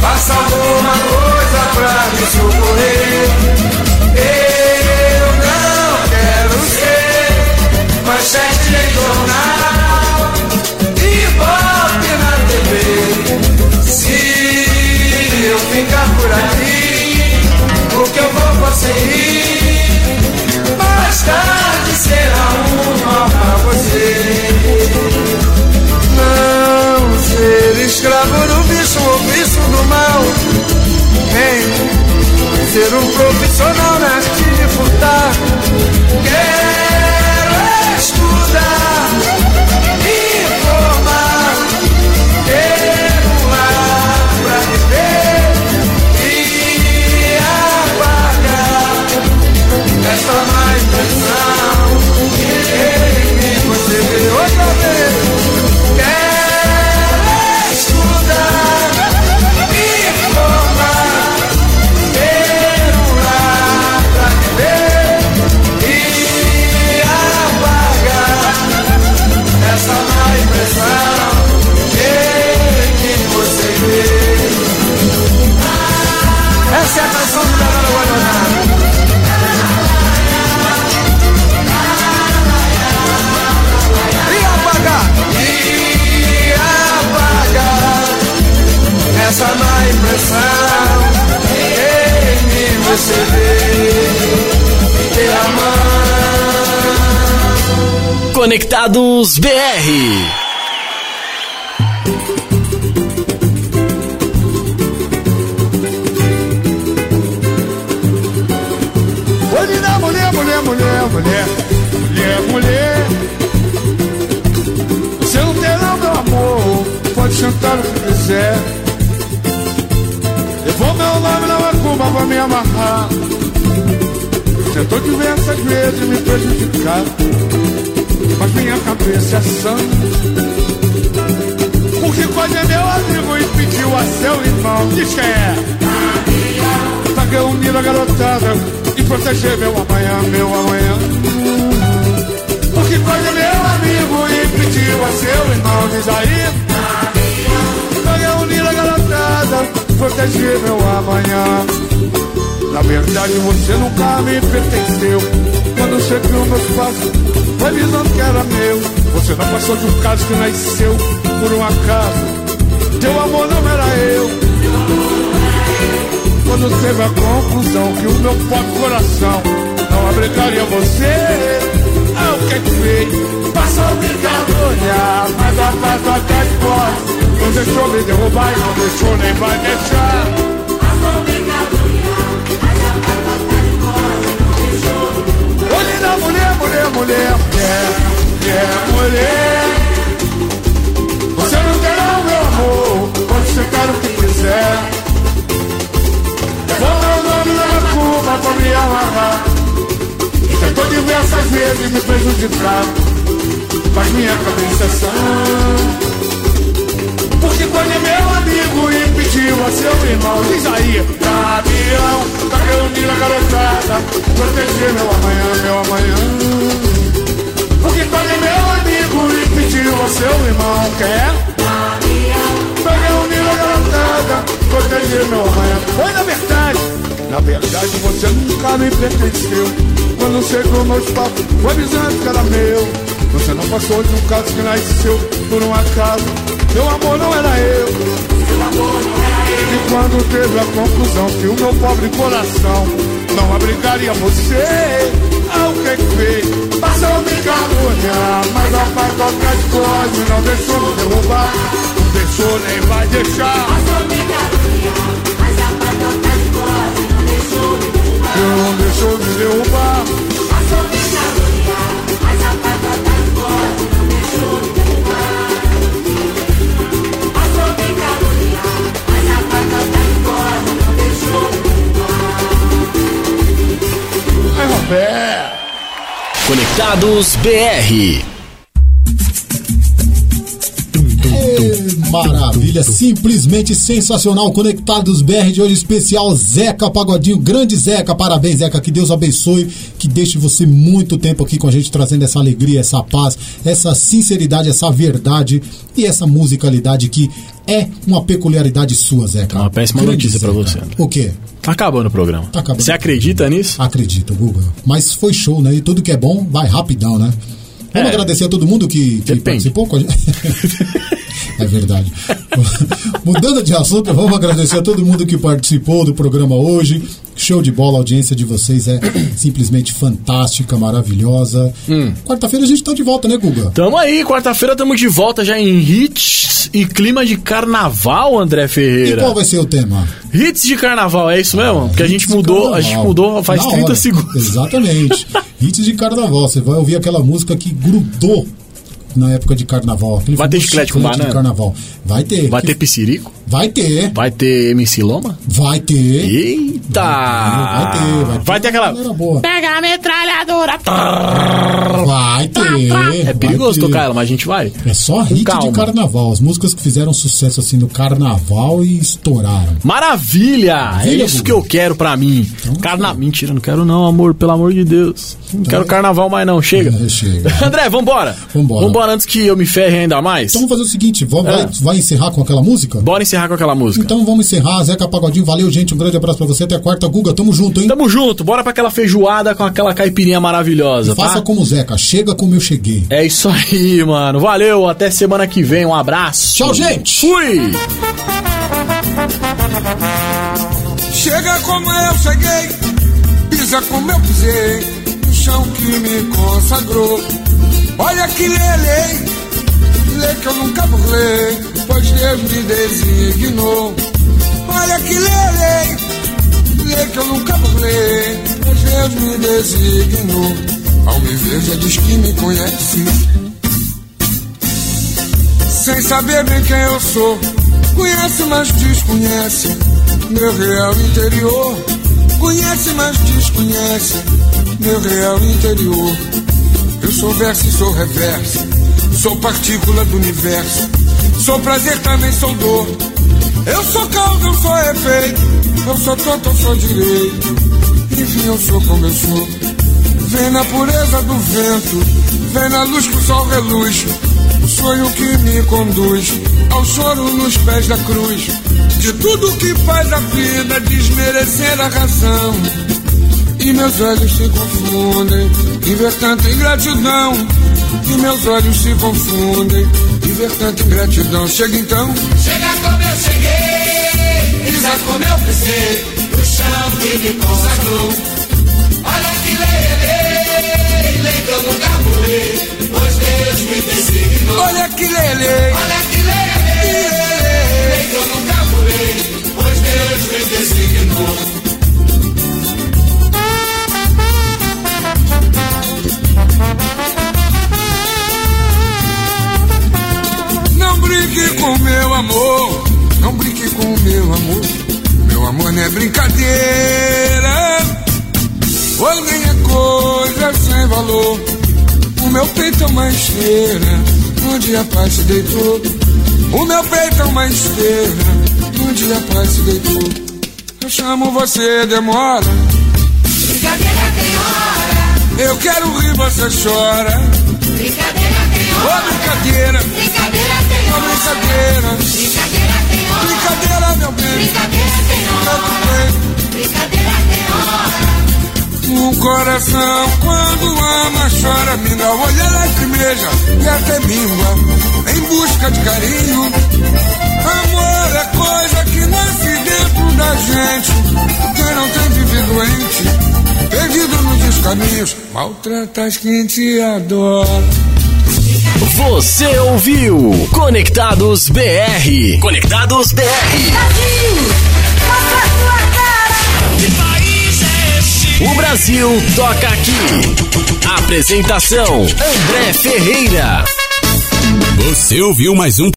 Faça alguma coisa pra me socorrer. Eu não quero ser manchete em jornal e bote na TV. Se eu ficar por aqui, o que eu vou conseguir? Mais tarde será um mal pra você. Escravo do vício ou vício do mal. Nem ser um profissional na Conectados BR. Olhe na mulher, mulher, mulher, mulher, mulher, mulher. Você não terá meu amor, pode sentar o que quiser. Levou meu nome na macumba pra me amarrar. Tentou diversas vezes me prejudicar, mas minha cabeça é sã. O Ricode é meu amigo e pediu a seu irmão. Diz quem é? Pra reunir a garotada e proteger meu amanhã, meu amanhã. O Ricode é meu amigo e pediu a seu irmão. Diz aí. Pra reunir a garotada proteger meu amanhã. Na verdade você nunca me pertenceu. Quando seguiu meus passos Foi visando que era meu. Você não passou de um caso que nasceu Por um acaso. Teu amor não era eu. Quando teve a conclusão Que o meu pobre coração Não abrigaria você Ah, o que é que fez? Passou brincando olhar Mas a paz até de porta Não deixou me derrubar e não deixou nem vai deixar Olhe na mulher, mulher, mulher, mulher, mulher, mulher. Você não terá o meu amor, pode sentar o que quiser. Meu nome na macumba pra me amarrar. Tentou diversas vezes me prejudicar, mas minha cabeça é sã. Porque quando é meu amigo e pediu a seu irmão, diz aí, caminhão, tá reunindo a garotada, proteger meu amanhã, meu amanhã. Porque quando é meu amigo e pediu a seu irmão, quer? Tá reunindo a garotada, proteger meu amanhã. Foi na verdade, na verdade você nunca me pertenceu. Quando chegou meus papos, foi avisando que era meu. Você não passou de um caso que nasceu por um acaso. Meu amor não era eu. E quando teve a conclusão que o meu pobre coração não abrigaria você, o que que fez? Passou me caluniar, mas a pai qualquer coisa não deixou me derrubar. Não deixou nem vai deixar. Passou me caluniar, mas a pai qualquer coisa não deixou me derrubar. Não deixou me derrubar. Conectados BR. Maravilha, simplesmente sensacional. Conectados BR de hoje especial Zeca Pagodinho, grande Zeca, parabéns Zeca, que Deus abençoe, que deixe você muito tempo aqui com a gente trazendo essa alegria, essa paz, essa sinceridade, essa verdade e essa musicalidade que é uma peculiaridade sua, Zeca. Uma péssima Grande notícia pra Zeca. você. O quê? Tá acabando o programa. Tá acabando. Você acredita nisso? Acredito, Guga. Mas foi show, né? E tudo que é bom vai rapidão, né? Vamos É. agradecer a todo mundo que, que participou com a gente. É verdade. Mudando de assunto, vamos agradecer a todo mundo que participou do programa hoje. Show de bola, a audiência de vocês é simplesmente fantástica, maravilhosa. Hum. Quarta-feira a gente tá de volta, né, Guga? Tamo aí, quarta-feira tamo de volta já em hits e clima de carnaval, André E Ferreira. qual vai ser o tema? Hits de carnaval, é isso mesmo? Porque a gente mudou, a gente mudou faz Na 30 hora. segundos. Exatamente. Hits de carnaval. Você vai ouvir aquela música que grudou na época de carnaval. Aquele Vai ter chiclete com banana? de carnaval. Vai ter. Vai ter piscirico? Vai ter. Vai ter MC Loma? Vai ter. Eita! Vai ter, vai ter. Vai ter aquela. Boa. Pega a metralhadora. Vai ter. É perigoso ter. tocar ela, mas a gente vai. É só hit de carnaval. As músicas que fizeram sucesso assim no carnaval e estouraram. Maravilha! é Maravilha, isso Guga. que eu quero pra mim. Carna... Mentira, não quero não, amor, pelo amor de Deus. Não quero carnaval mais não, chega. É, chega. André, vambora. Vambora. Vambora antes que eu me ferre ainda mais. Então vamos fazer o seguinte: vamos, É. vai, vai encerrar com aquela música? Bora encerrar com aquela música. Então vamos encerrar. Zeca Pagodinho, valeu, gente. Um grande abraço pra você. Até quarta, Guga. Tamo junto, hein? Tamo junto, bora pra aquela feijoada com aquela caipirinha maravilhosa, Faça tá? como o Zeca. Chega como eu cheguei. É isso aí, mano. Valeu, até semana que vem. Um abraço. Tchau, gente. Fui! Chega como eu cheguei, pisa como eu pisei, no chão que me consagrou. Olha que lelei, lei que eu nunca burlei, pois Deus me designou. Olha que lelei, lei que eu nunca burlei, pois Deus me designou. Ao me ver já diz que me conhece, sem saber bem quem eu sou. Conhece, mas desconhece meu real interior. Conhece, mas desconhece meu real interior. Sou verso sou reverso, sou partícula do universo. Sou prazer, também sou dor. Eu sou causa, eu sou efeito. Eu sou tonto, eu sou direito. Enfim, eu sou como eu sou. Vem na pureza do vento, vem na luz que o sol reluz. Sonho que me conduz ao choro nos pés da cruz. De tudo que faz a vida desmerecer a razão. E meus olhos se confundem em ver tanta ingratidão. E meus olhos se confundem em ver tanta ingratidão. Chega então. Chega como eu cheguei, pisa como eu pisei, no chão que me consagrou. Olha que lei, lei, que eu nunca burlei, pois Deus me designou. Olha que lele. Olha que lei, lei, que eu nunca burlei, pois Deus me designou. Não brinque com meu amor, não brinque com meu amor. Meu amor não é brincadeira, pois nem é coisa sem valor. O meu peito é uma esteira, onde a paz se deitou. O meu peito é uma esteira. Um dia a paz se deitou. Eu chamo você, demora. Brincadeira tem hora. Eu quero rir, você chora. Brincadeira tem Ô hora. brincadeira, Brincadeira brincadeira. Brincadeira tem hora. Brincadeira, meu bem. Brincadeira tem hora. Brincadeira tem hora. Um coração quando ama chora, me dá olha lacrimeja e até míngua em busca de carinho. Amor é coisa que nasce dentro da gente. Quem não tem vive doente, perdido nos descaminhos, maltrata as quem te adora. Você ouviu Conectados BR. Conectados BR. Mostra a tua cara. Que país é esse? O Brasil toca aqui. Apresentação: André Ferreira. Você ouviu mais um